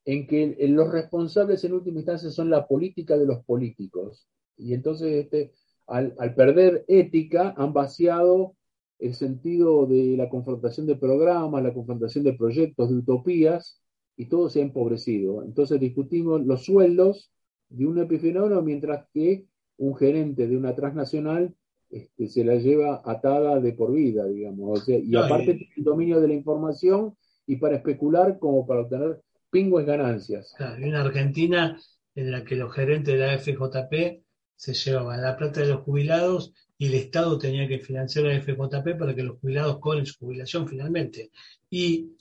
[SPEAKER 3] en que los responsables en última instancia son la política de los políticos. Y entonces, este, al, al perder ética, han vaciado el sentido de la confrontación de programas, la confrontación de proyectos, de utopías, y todo se ha empobrecido. Entonces discutimos los sueldos de un epifenómeno, mientras que un gerente de una transnacional este, se la lleva atada de por vida, digamos. O sea, y aparte tiene el dominio de la información y para especular como para obtener pingües ganancias.
[SPEAKER 2] Claro, y una Argentina en la que los gerentes de la FJP se llevaban la plata de los jubilados y el Estado tenía que financiar la FJP para que los jubilados cobren su jubilación finalmente. Y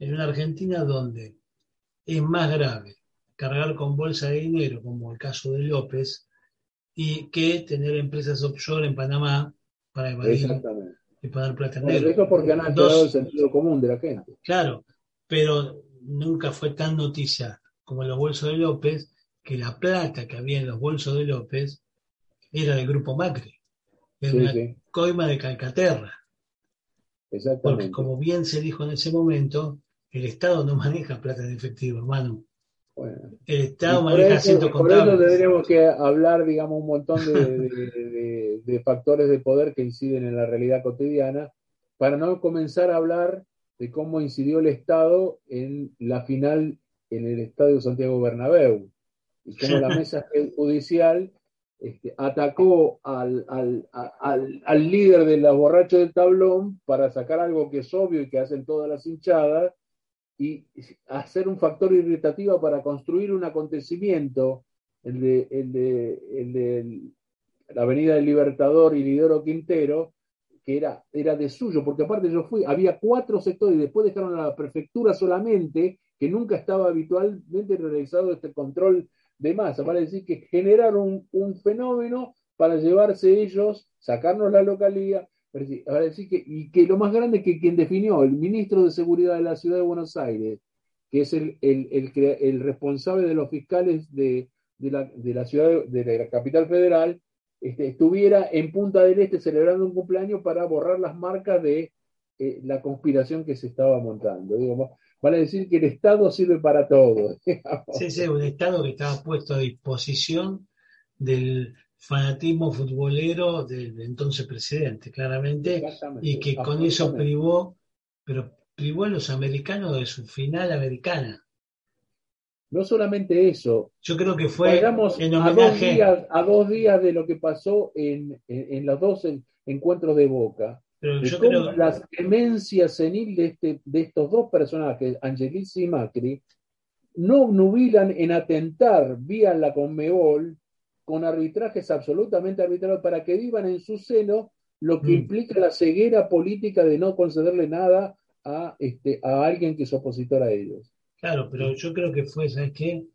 [SPEAKER 2] en una Argentina donde es más grave cargar con bolsa de dinero, como el caso de López, y que tener empresas offshore en Panamá para evadir
[SPEAKER 3] Exactamente.
[SPEAKER 2] Y en
[SPEAKER 3] Bueno,
[SPEAKER 2] negro.
[SPEAKER 3] eso es porque han
[SPEAKER 2] Dos-
[SPEAKER 3] alterado el sentido común de la gente.
[SPEAKER 2] Claro, pero nunca fue tan noticia como en los bolsos de López que la plata que había en los bolsos de López era del grupo Macri. Era
[SPEAKER 3] Sí,
[SPEAKER 2] una
[SPEAKER 3] sí,
[SPEAKER 2] coima de Calcaterra. Porque como bien se dijo en ese momento, el Estado no maneja plata en efectivo, hermano.
[SPEAKER 3] Bueno.
[SPEAKER 2] El Estado maneja
[SPEAKER 3] eso,
[SPEAKER 2] asientos
[SPEAKER 3] por eso
[SPEAKER 2] contables.
[SPEAKER 3] tendríamos que hablar, digamos, un montón de, de- de- de factores de poder que inciden en la realidad cotidiana, para no comenzar a hablar de cómo incidió el Estado en la final en el Estadio Santiago Bernabéu, y cómo la mesa judicial este, atacó al, al, al, al líder de los borrachos del tablón para sacar algo que es obvio y que hacen todas las hinchadas, y hacer un factor irritativo para construir un acontecimiento, el de, el de, el de la Avenida del Libertador y Lidoro Quintero, que era, era de suyo, porque aparte yo fui, había cuatro sectores y después dejaron a la prefectura solamente, que nunca estaba habitualmente realizado este control de masa, para decir que generaron un, fenómeno para llevarse ellos, sacarnos la localía, para decir, que, y que lo más grande es que quien definió, el ministro de Seguridad de la Ciudad de Buenos Aires, que es el, el, el, el responsable de los fiscales de, de la, de la ciudad, de la capital federal, este, estuviera en Punta del Este celebrando un cumpleaños para borrar las marcas de eh, la conspiración que se estaba montando. Digamos, vale decir que el Estado sirve para todo.
[SPEAKER 2] Sí, sí, un Estado que estaba puesto a disposición del fanatismo futbolero del entonces presidente, claramente, y que con eso privó, pero privó a los americanos de su final americana.
[SPEAKER 3] No solamente eso.
[SPEAKER 2] Yo creo que fue
[SPEAKER 3] en. A dos, días, de lo que pasó en, en, los dos encuentros de Boca.
[SPEAKER 2] Pero yo creo...
[SPEAKER 3] La demencia senil de, este, de estos dos personajes, Angelis y Macri, no nubilan en atentar vía la Conmebol con arbitrajes absolutamente arbitrarios para que vivan en su seno lo que mm. implica la ceguera política de no concederle nada a, este, a alguien que es opositor a ellos.
[SPEAKER 2] Claro, pero yo creo que fue, ¿sabes qué?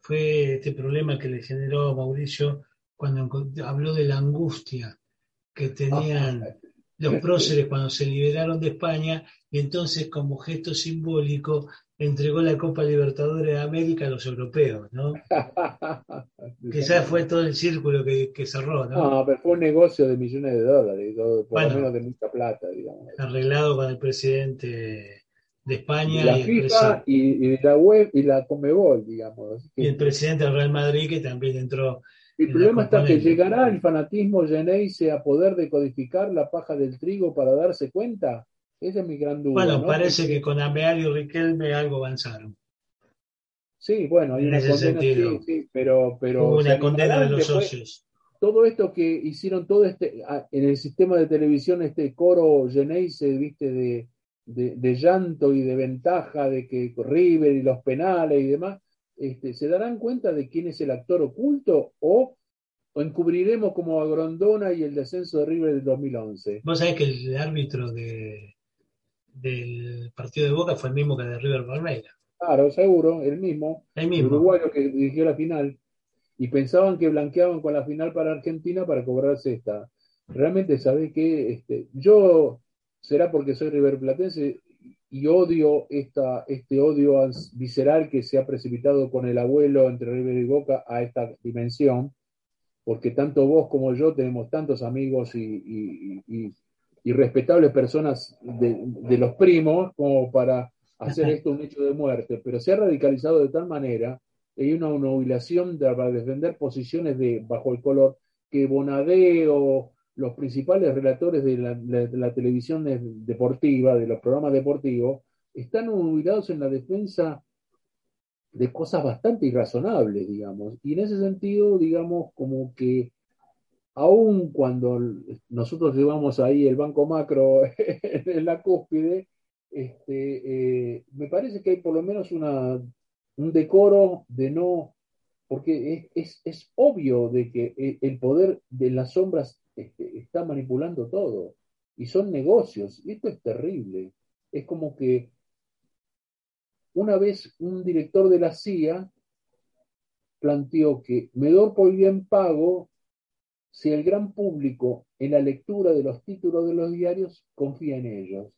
[SPEAKER 2] Fue este problema que le generó a Mauricio cuando habló de la angustia que tenían ah, los próceres cuando se liberaron de España y entonces como gesto simbólico entregó la Copa Libertadores de América a los europeos, ¿no? Quizás fue todo el círculo que, cerró, ¿no?
[SPEAKER 3] No, pero fue un negocio de millones de dólares, por lo menos de mucha plata, digamos.
[SPEAKER 2] Arreglado con el presidente de España.
[SPEAKER 3] Y la FIFA y, la web y la Comebol, digamos.
[SPEAKER 2] y el presidente del Real Madrid que también entró.
[SPEAKER 3] El problema está que llegará el fanatismo Geneise a poder decodificar la paja del trigo para darse cuenta. Esa es mi gran duda.
[SPEAKER 2] Bueno, parece que con Ameal y Riquelme algo avanzaron.
[SPEAKER 3] Sí, bueno, hay
[SPEAKER 2] en
[SPEAKER 3] una
[SPEAKER 2] ese condena,
[SPEAKER 3] sentido. Sí, pero, pero
[SPEAKER 2] una condena de los socios.
[SPEAKER 3] Todo esto que hicieron todo este en el sistema de televisión, este coro Geneise, viste, de, de, llanto y de ventaja de que River y los penales y demás, este, ¿se darán cuenta de quién es el actor oculto o, o encubriremos como a Grondona y el descenso de River del 2011?
[SPEAKER 2] Vos sabés que el árbitro de, del partido de Boca fue el mismo que de River Palmeiras.
[SPEAKER 3] Claro, seguro, el mismo.
[SPEAKER 2] El mismo.
[SPEAKER 3] uruguayo que dirigió la final. Y pensaban que blanqueaban con la final para Argentina para cobrarse esta. Realmente, ¿sabés qué? Este, yo será porque soy riverplatense y odio esta, este odio visceral que se ha precipitado con el abuelo entre River y Boca a esta dimensión, porque tanto vos como yo tenemos tantos amigos y, respetables personas de, los primos como para hacer esto un hecho de muerte, pero se ha radicalizado de tal manera, hay una humillación de, para defender posiciones de, bajo el color que Bonadeo, los principales relatores de la, televisión deportiva, de los programas deportivos, están ubicados en la defensa de cosas bastante irrazonables, digamos. Y en ese sentido, digamos, como que aun cuando nosotros llevamos ahí el banco macro en la cúspide, este, eh, me parece que hay por lo menos una, un decoro de no, porque es, es obvio de que el poder de las sombras este, está manipulando todo. Y son negocios. Y esto es terrible. Es como que una vez un director de la CIA planteó que me doy por bien pago si el gran público en la lectura de los títulos de los diarios confía en ellos.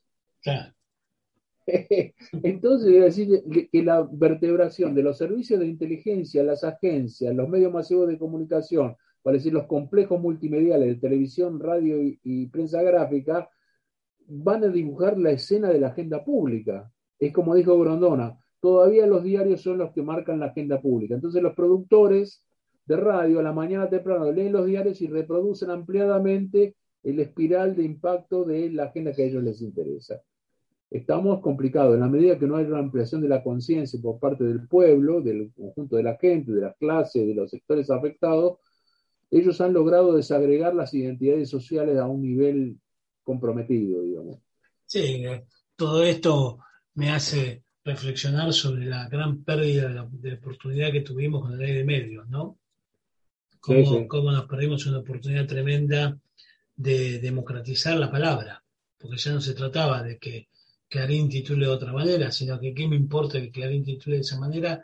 [SPEAKER 3] Entonces, es decir que la vertebración de los servicios de inteligencia, las agencias, los medios masivos de comunicación, para decir los complejos multimediales de televisión, radio y, prensa gráfica, van a dibujar la escena de la agenda pública. Es como dijo Grondona, todavía los diarios son los que marcan la agenda pública. Entonces los productores de radio a la mañana temprano leen los diarios y reproducen ampliadamente el espiral de impacto de la agenda que a ellos les interesa. Estamos complicados. En la medida que no hay una ampliación de la conciencia por parte del pueblo, del conjunto de la gente, de las clases, de los sectores afectados, ellos han logrado desagregar las identidades sociales a un nivel comprometido, digamos.
[SPEAKER 2] Sí, todo esto me hace reflexionar sobre la gran pérdida de, oportunidad que tuvimos con la ley de medios, ¿no? Cómo, nos perdimos una oportunidad tremenda de democratizar la palabra, porque ya no se trataba de que Clarín titule de otra manera, sino que qué me importa que Clarín titule de esa manera,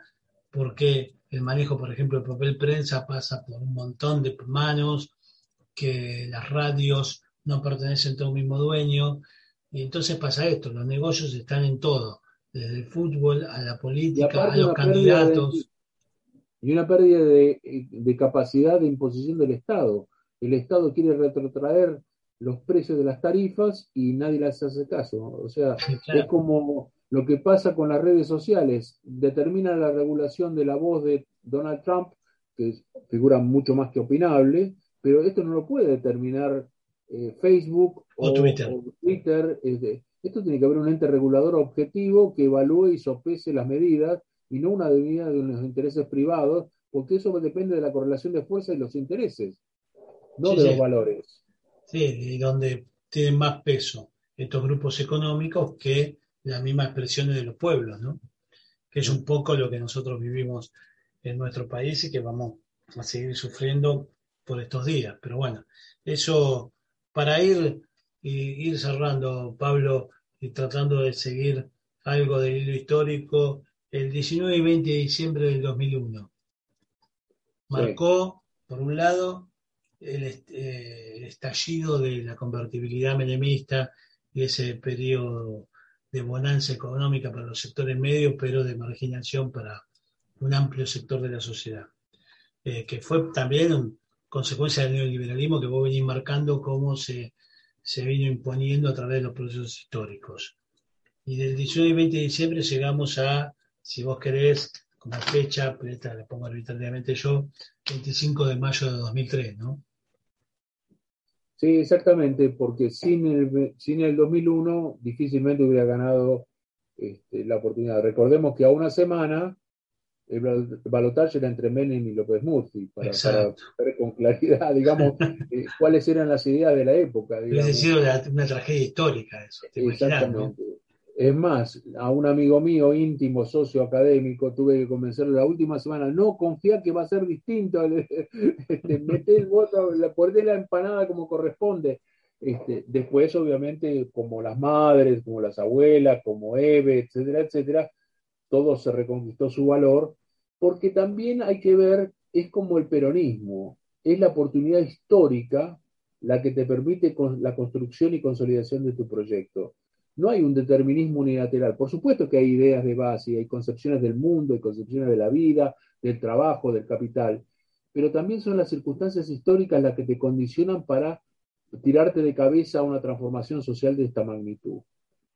[SPEAKER 2] porque el manejo, por ejemplo, del papel prensa pasa por un montón de manos, que las radios no pertenecen a un mismo dueño, y entonces pasa esto, los negocios están en todo, desde el fútbol a la política, a los candidatos.
[SPEAKER 3] y una pérdida de, capacidad de imposición del Estado. el Estado quiere retrotraer los precios de las tarifas y nadie les hace caso. O sea, es como lo que pasa con las redes sociales. Determina la regulación de la voz de Donald Trump, que figura mucho más que opinable, pero esto no lo puede determinar eh, Facebook
[SPEAKER 2] o, Twitter.
[SPEAKER 3] Twitter. esto tiene que haber un ente regulador objetivo que evalúe y sopese las medidas y no una medida de los intereses privados, porque eso depende de la correlación de fuerza y los intereses, no de los valores.
[SPEAKER 2] Sí, y donde tienen más peso estos grupos económicos que las mismas expresiones de los pueblos, ¿no? Que es un poco lo que nosotros vivimos en nuestro país y que vamos a seguir sufriendo por estos días. Pero bueno, eso para ir, ir cerrando, Pablo, y tratando de seguir algo del hilo histórico, el 19 y 20 de diciembre del 2001 marcó, por un lado, el, eh, el, estallido de la convertibilidad menemista y ese periodo de bonanza económica para los sectores medios, pero de marginación para un amplio sector de la sociedad, eh, que fue también consecuencia del neoliberalismo que vos venís marcando cómo se, se vino imponiendo a través de los procesos históricos. Y del 19 y 20 de diciembre llegamos a, si vos querés, como fecha, pero esta la pongo arbitrariamente yo, 25 de mayo de 2003, ¿no?
[SPEAKER 3] Sí, exactamente, porque sin el, sin el 2001 difícilmente hubiera ganado este, la oportunidad. Recordemos que a una semana el balotaje era entre Menem y López Murphy, para, ver con claridad, digamos, eh, cuáles eran las ideas de la época.
[SPEAKER 2] Hubiese sido una tragedia histórica eso,
[SPEAKER 3] Exactamente. Es más, a un amigo mío íntimo, socio académico, tuve que convencerlo la última semana, no confía que va a ser distinto, este, meter el voto, poner la empanada como corresponde. Este, después, obviamente, como las madres, como las abuelas, como Eve, etcétera, etcétera, todo se reconquistó su valor, porque también hay que ver, es como el peronismo, es la oportunidad histórica la que te permite la construcción y consolidación de tu proyecto no hay un determinismo unilateral. Por supuesto que hay ideas de base, hay concepciones del mundo, hay concepciones de la vida, del trabajo, del capital, pero también son las circunstancias históricas las que te condicionan para tirarte de cabeza a una transformación social de esta magnitud.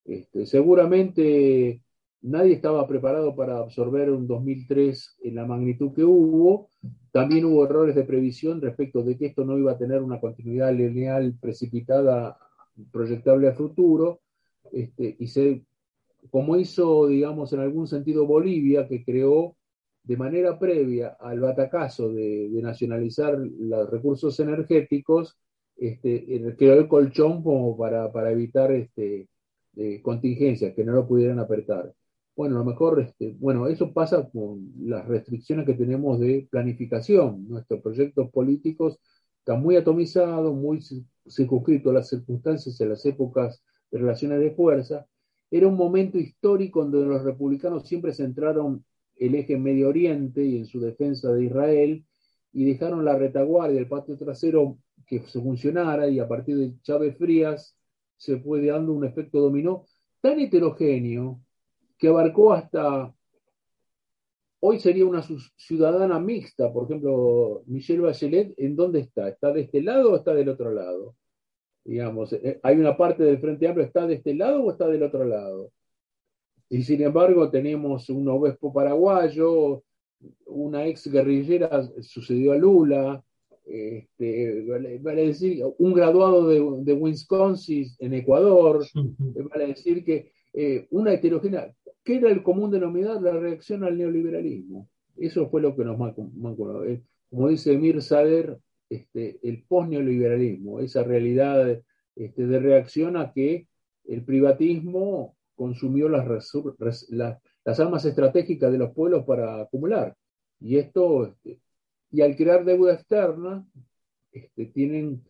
[SPEAKER 3] Este, seguramente nadie estaba preparado para absorber un 2003 en la magnitud que hubo. También hubo errores de previsión respecto de que esto no iba a tener una continuidad lineal precipitada, proyectable a futuro. Este, y se, como hizo, digamos, en algún sentido Bolivia, que creó de manera previa al batacazo de, nacionalizar los recursos energéticos, este, creó el colchón como para, evitar este, eh, contingencias que no lo pudieran apretar. Bueno, a lo mejor, este, bueno, eso pasa con las restricciones que tenemos de planificación. Nuestros proyectos políticos están muy atomizados, muy circunscritos a las circunstancias, en las épocas relaciones de fuerza, era un momento histórico donde los republicanos siempre centraron el eje en Medio Oriente y en su defensa de Israel y dejaron la retaguardia, el patio trasero que se funcionara y a partir de Chávez Frías se fue dando un efecto dominó tan heterogéneo que abarcó hasta hoy sería una ciudadana mixta, por ejemplo, Michelle Bachelet, ¿en dónde está? ¿Está de este lado o está del otro lado? Digamos, eh, hay una parte del Frente Amplio, ¿está de este lado o está del otro lado? Y sin embargo tenemos un obispo paraguayo, una ex guerrillera, sucedió a Lula, este, vale, decir, un graduado de, de, Wisconsin en Ecuador, vale decir que eh, una heterogénea, ¿qué era el común denominador? La reacción al neoliberalismo. Eso fue lo que nos. Eh, como dice Mir Sader, este, el posneoliberalismo, esa realidad este, de reacción a que el privatismo consumió las, las, armas estratégicas de los pueblos para acumular. Y esto, este, y al crear deuda externa, este, tienen,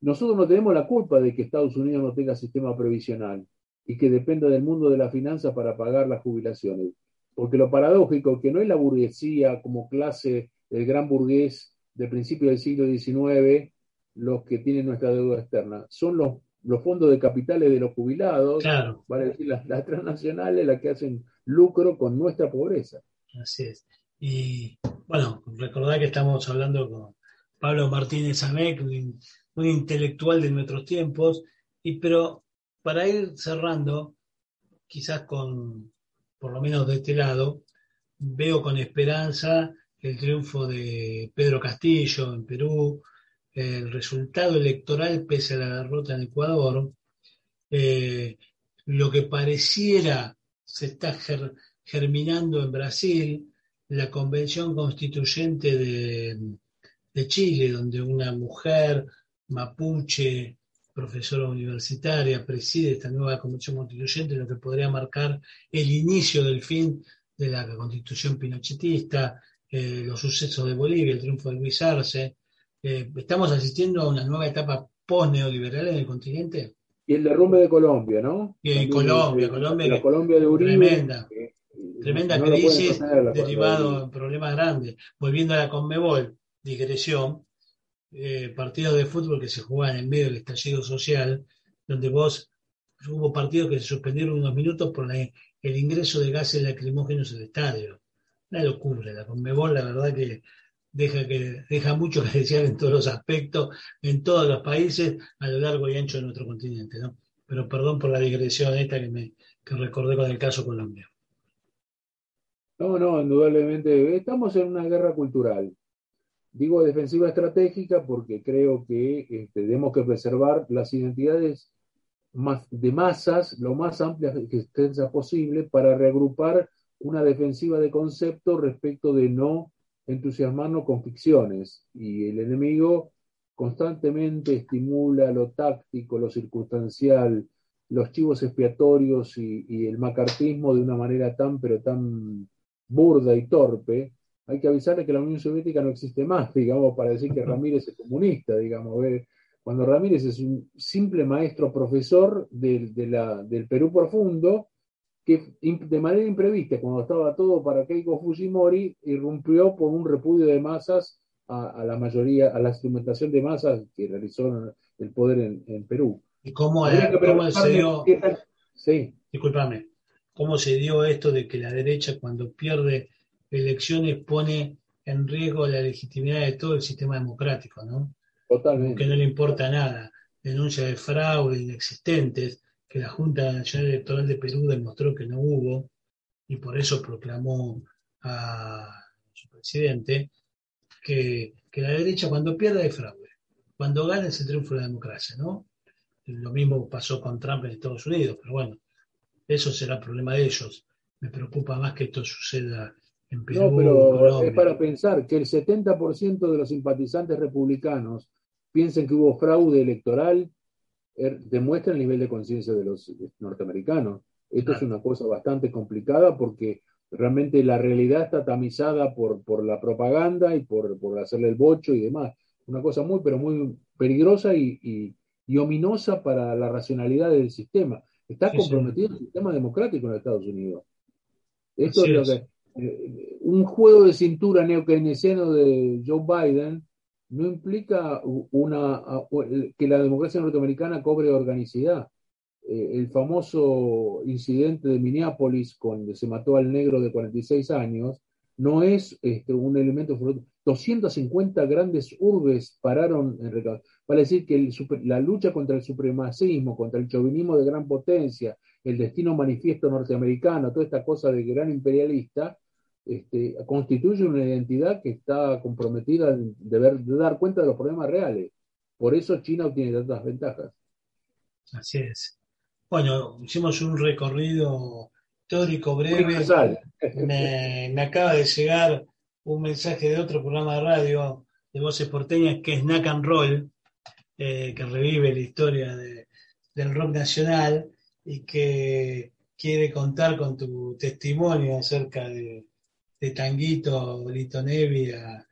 [SPEAKER 3] nosotros no tenemos la culpa de que Estados Unidos no tenga sistema previsional y que dependa del mundo de la finanza para pagar las jubilaciones. Porque lo paradójico que no es la burguesía como clase del gran burgués del principio del siglo XIX los que tienen nuestra deuda externa. Son los, los fondos de capitales de los jubilados,
[SPEAKER 2] claro.
[SPEAKER 3] para decir las, las transnacionales, las que hacen lucro con nuestra pobreza.
[SPEAKER 2] Así es. Y bueno, recordad que estamos hablando con Pablo Martínez Amec, un, un intelectual de nuestros tiempos, y pero para ir cerrando, quizás con, por lo menos de este lado, veo con esperanza el triunfo de Pedro Castillo en Perú, el resultado electoral pese a la derrota en Ecuador, eh, lo que pareciera se está ger- germinando en Brasil, la convención constituyente de Chile, donde una mujer mapuche, profesora universitaria, preside esta nueva convención constituyente, lo que podría marcar el inicio del fin de la constitución pinochetista, eh, los sucesos de Bolivia, el triunfo de Luis Arce. Eh, ¿Estamos asistiendo a una nueva etapa post-neoliberal en el continente?
[SPEAKER 3] Y el derrumbe de Colombia, ¿no?
[SPEAKER 2] Y en
[SPEAKER 3] También,
[SPEAKER 2] Colombia,
[SPEAKER 3] eh,
[SPEAKER 2] Colombia
[SPEAKER 3] la Colombia de Uribe.
[SPEAKER 2] tremenda.
[SPEAKER 3] que, eh,
[SPEAKER 2] Tremenda
[SPEAKER 3] no
[SPEAKER 2] crisis derivado
[SPEAKER 3] Colombia
[SPEAKER 2] en problemas grandes. Volviendo a la Conmebol, digresión, eh, partidos de fútbol que se jugaban en medio del estallido social, donde vos hubo partidos que se suspendieron unos minutos por la- el ingreso de gases lacrimógenos al estadio. Una locura, la Conmebol la verdad que deja, que deja mucho que desear en todos los aspectos, en todos los países, a lo largo y ancho de nuestro continente, ¿no? Pero perdón por la digresión esta que me que recordé con el caso Colombia.
[SPEAKER 3] No, no, indudablemente. Estamos en una guerra cultural. Digo defensiva estratégica porque creo que este, tenemos que preservar las identidades de masas lo más amplias y extensas posible para reagrupar una defensiva de concepto respecto de no entusiasmarnos con ficciones. Y el enemigo constantemente estimula lo táctico, lo circunstancial, los chivos expiatorios y, el macartismo de una manera tan, pero tan burda y torpe, hay que avisarle que la Unión Soviética no existe más, digamos, para decir que Ramírez es comunista, digamos. ¿ve? Cuando Ramírez es un simple maestro profesor de del Perú profundo, que de manera imprevista, cuando estaba todo para Keiko Fujimori, irrumpió por un repudio de masas a, a la mayoría, a la instrumentación de masas que realizó el poder en, en Perú.
[SPEAKER 2] ¿Y cómo, cómo se dio,
[SPEAKER 3] Sí,
[SPEAKER 2] discúlpame, cómo se dio esto de que la derecha cuando pierde elecciones pone en riesgo la legitimidad de todo el sistema democrático, ¿no?
[SPEAKER 3] totalmente.
[SPEAKER 2] Que no le importa nada, denuncias de fraude inexistentes que la Junta Nacional Electoral de Perú demostró que no hubo y por eso proclamó a su presidente que, que la derecha cuando pierde es fraude, cuando gana es el triunfo de la democracia, ¿no? Lo mismo pasó con Trump en Estados Unidos, pero bueno, eso será problema de ellos. Me preocupa más que esto suceda en Perú,
[SPEAKER 3] No, pero
[SPEAKER 2] Colombia.
[SPEAKER 3] es para pensar que el 70% de los simpatizantes republicanos piensen que hubo fraude electoral, demuestra el nivel de conciencia de los norteamericanos. Esto es
[SPEAKER 2] Claro.
[SPEAKER 3] una cosa bastante complicada porque realmente la realidad está tamizada por, por la propaganda y por, por hacerle el bocho y demás. Una cosa muy, pero muy peligrosa y, y- y ominosa para la racionalidad del sistema. Está
[SPEAKER 2] Sí,
[SPEAKER 3] comprometido el sistema democrático en Estados Unidos. Esto
[SPEAKER 2] Así
[SPEAKER 3] es lo
[SPEAKER 2] es.
[SPEAKER 3] que eh, un juego de cintura neokeynesiano de Joe Biden no implica una, que la democracia norteamericana cobre organicidad. Eh, el famoso incidente de Minneapolis, cuando se mató al negro de 46 años, no es este, un elemento. fruto- 250 grandes urbes pararon en para decir que la lucha contra el supremacismo, contra el chauvinismo de gran potencia, el destino manifiesto norteamericano, toda esta cosa de gran imperialista, este, constituye una identidad que está comprometida de dar cuenta de los problemas reales. Por eso China obtiene tantas ventajas.
[SPEAKER 2] Así es. Bueno, hicimos un recorrido histórico breve. Me, me acaba de llegar un mensaje de otro programa de radio de Voces Porteñas que es Snack and Roll, eh, que revive la historia de- del rock nacional y que quiere contar con tu testimonio acerca de, de Tanguito, Lito Nevia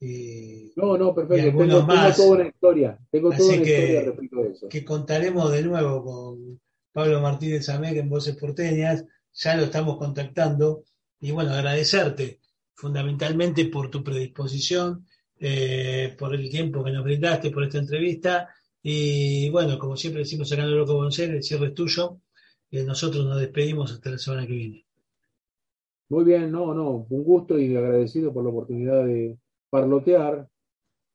[SPEAKER 2] y
[SPEAKER 3] No, no, perfecto. Tengo, tengo
[SPEAKER 2] más.
[SPEAKER 3] toda una historia. Tengo
[SPEAKER 2] Así
[SPEAKER 3] toda una
[SPEAKER 2] que-
[SPEAKER 3] historia respecto a eso.
[SPEAKER 2] que contaremos de nuevo con Pablo Martínez Amec en Voces Porteñas, ya lo estamos contactando, y bueno, agradecerte fundamentalmente por tu predisposición, eh, por el tiempo que nos brindaste, por esta entrevista, y bueno, como siempre decimos acá en el Loco Aires, el cierre es tuyo, y nosotros nos despedimos hasta la semana que viene.
[SPEAKER 3] Muy bien, no, no, un gusto y agradecido por la oportunidad de parlotear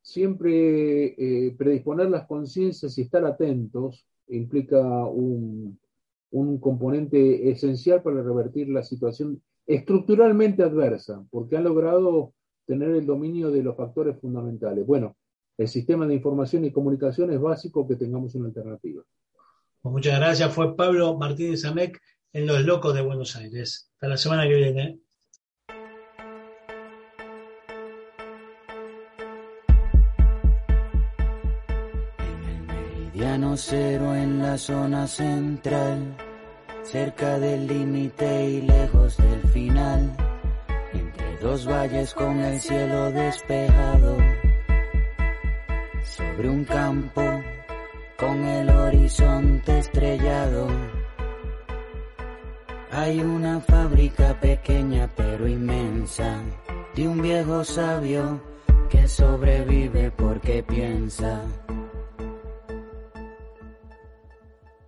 [SPEAKER 3] siempre eh, predisponer las conciencias y estar atentos implica un, componente esencial para revertir la situación estructuralmente adversa, porque han logrado tener el dominio de los factores fundamentales. Bueno, el sistema de información y comunicación es básico que tengamos una alternativa.
[SPEAKER 2] Muchas gracias. Fue Pablo Martínez Amec en Los Locos de Buenos Aires. Hasta la semana que viene.
[SPEAKER 4] Meridiano cero en la zona central, cerca del límite y lejos del final, entre dos valles con el cielo despejado, sobre un campo con el horizonte estrellado. Hay una fábrica pequeña pero inmensa de un viejo sabio que sobrevive porque piensa.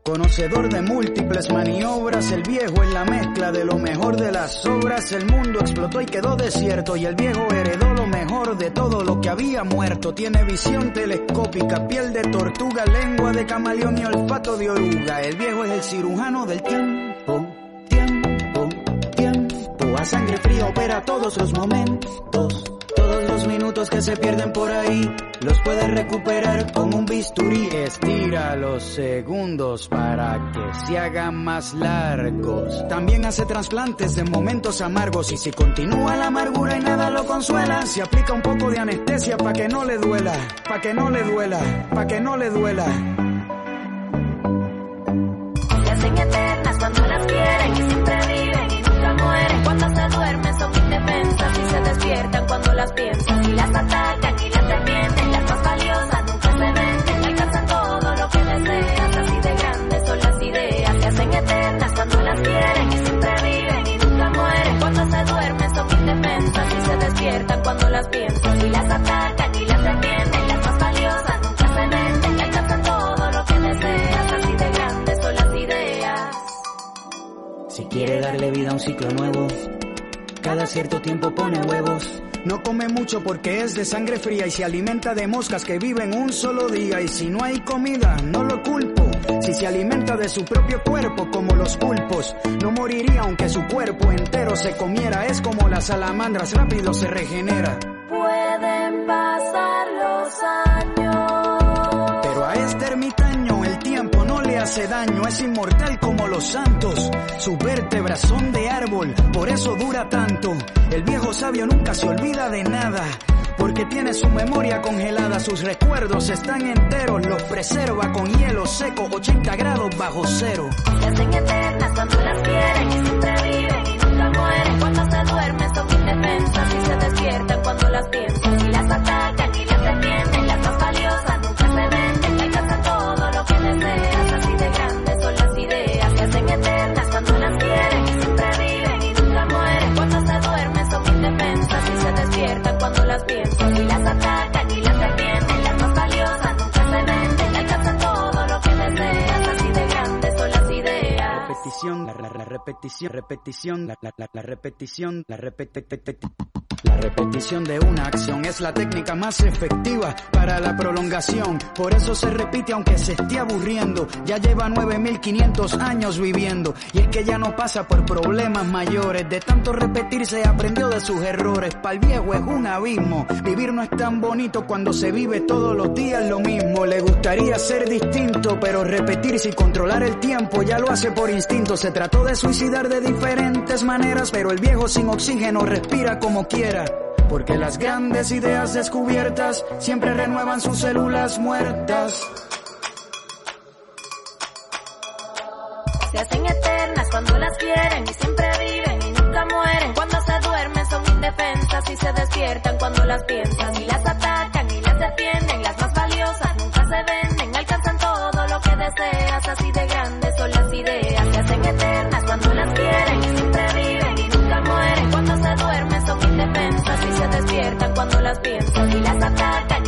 [SPEAKER 5] Conocedor de múltiples maniobras, el viejo en la mezcla de lo mejor de las obras. El mundo explotó y quedó desierto y el viejo heredó lo mejor de todo lo que había muerto. Tiene visión telescópica, piel de tortuga, lengua de camaleón y olfato de oruga. El viejo es el cirujano del tiempo, Sangre fría opera todos los momentos. Todos los minutos que se pierden por ahí los puedes recuperar con un bisturí. Estira los segundos para que se hagan más largos. También hace trasplantes de momentos amargos y si continúa la amargura y nada lo consuela, se aplica un poco de anestesia para que no le duela, para que no le duela, para que no le duela.
[SPEAKER 6] Se hacen eternas cuando las quieren y nunca mueren. Cuando se duermen son indefensas y se despiertan cuando las piensan y las
[SPEAKER 4] darle vida a un ciclo nuevo, cada cierto tiempo pone huevos.
[SPEAKER 5] No come mucho porque es de sangre fría y se alimenta de moscas que viven un solo día. Y si no hay comida, no lo culpo. Si se alimenta de su propio cuerpo como los pulpos, no moriría aunque su cuerpo entero se comiera. Es como las salamandras, rápido se regenera.
[SPEAKER 6] Pueden pasar los años.
[SPEAKER 5] Hace daño, es inmortal como los santos. Sus vértebras son de árbol, por eso dura tanto. El viejo sabio nunca se olvida de nada. Porque tiene su memoria congelada, sus recuerdos están enteros, los preserva con hielo seco, 80 grados bajo cero.
[SPEAKER 6] Se hacen eternas cuando las quieren y siempre viven y nunca mueren. Cuando se duermen son indefensas y se despiertan cuando las piensan
[SPEAKER 5] repetición, la, la- la- la repetición, la repetición. La repetición de una acción es la técnica más efectiva para la prolongación. Por eso se repite aunque se esté aburriendo. Ya lleva 9500 años viviendo. Y es que ya no pasa por problemas mayores. De tanto repetir se aprendió de sus errores. Para el viejo es un abismo. Vivir no es tan bonito cuando se vive todos los días lo mismo. Le gustaría ser distinto, pero repetirse y controlar el tiempo ya lo hace por instinto. Se trató de de diferentes maneras, pero el viejo sin oxígeno respira como quiera. Porque las grandes ideas descubiertas siempre renuevan sus células muertas.
[SPEAKER 6] Se hacen eternas cuando las quieren y siempre viven y nunca mueren. Cuando se duermen son indefensas y se despiertan cuando las piensan y las atacan y las defienden. Las más valiosas nunca se venden, alcanzan todo lo que deseas así de cuando las piensas y las atacas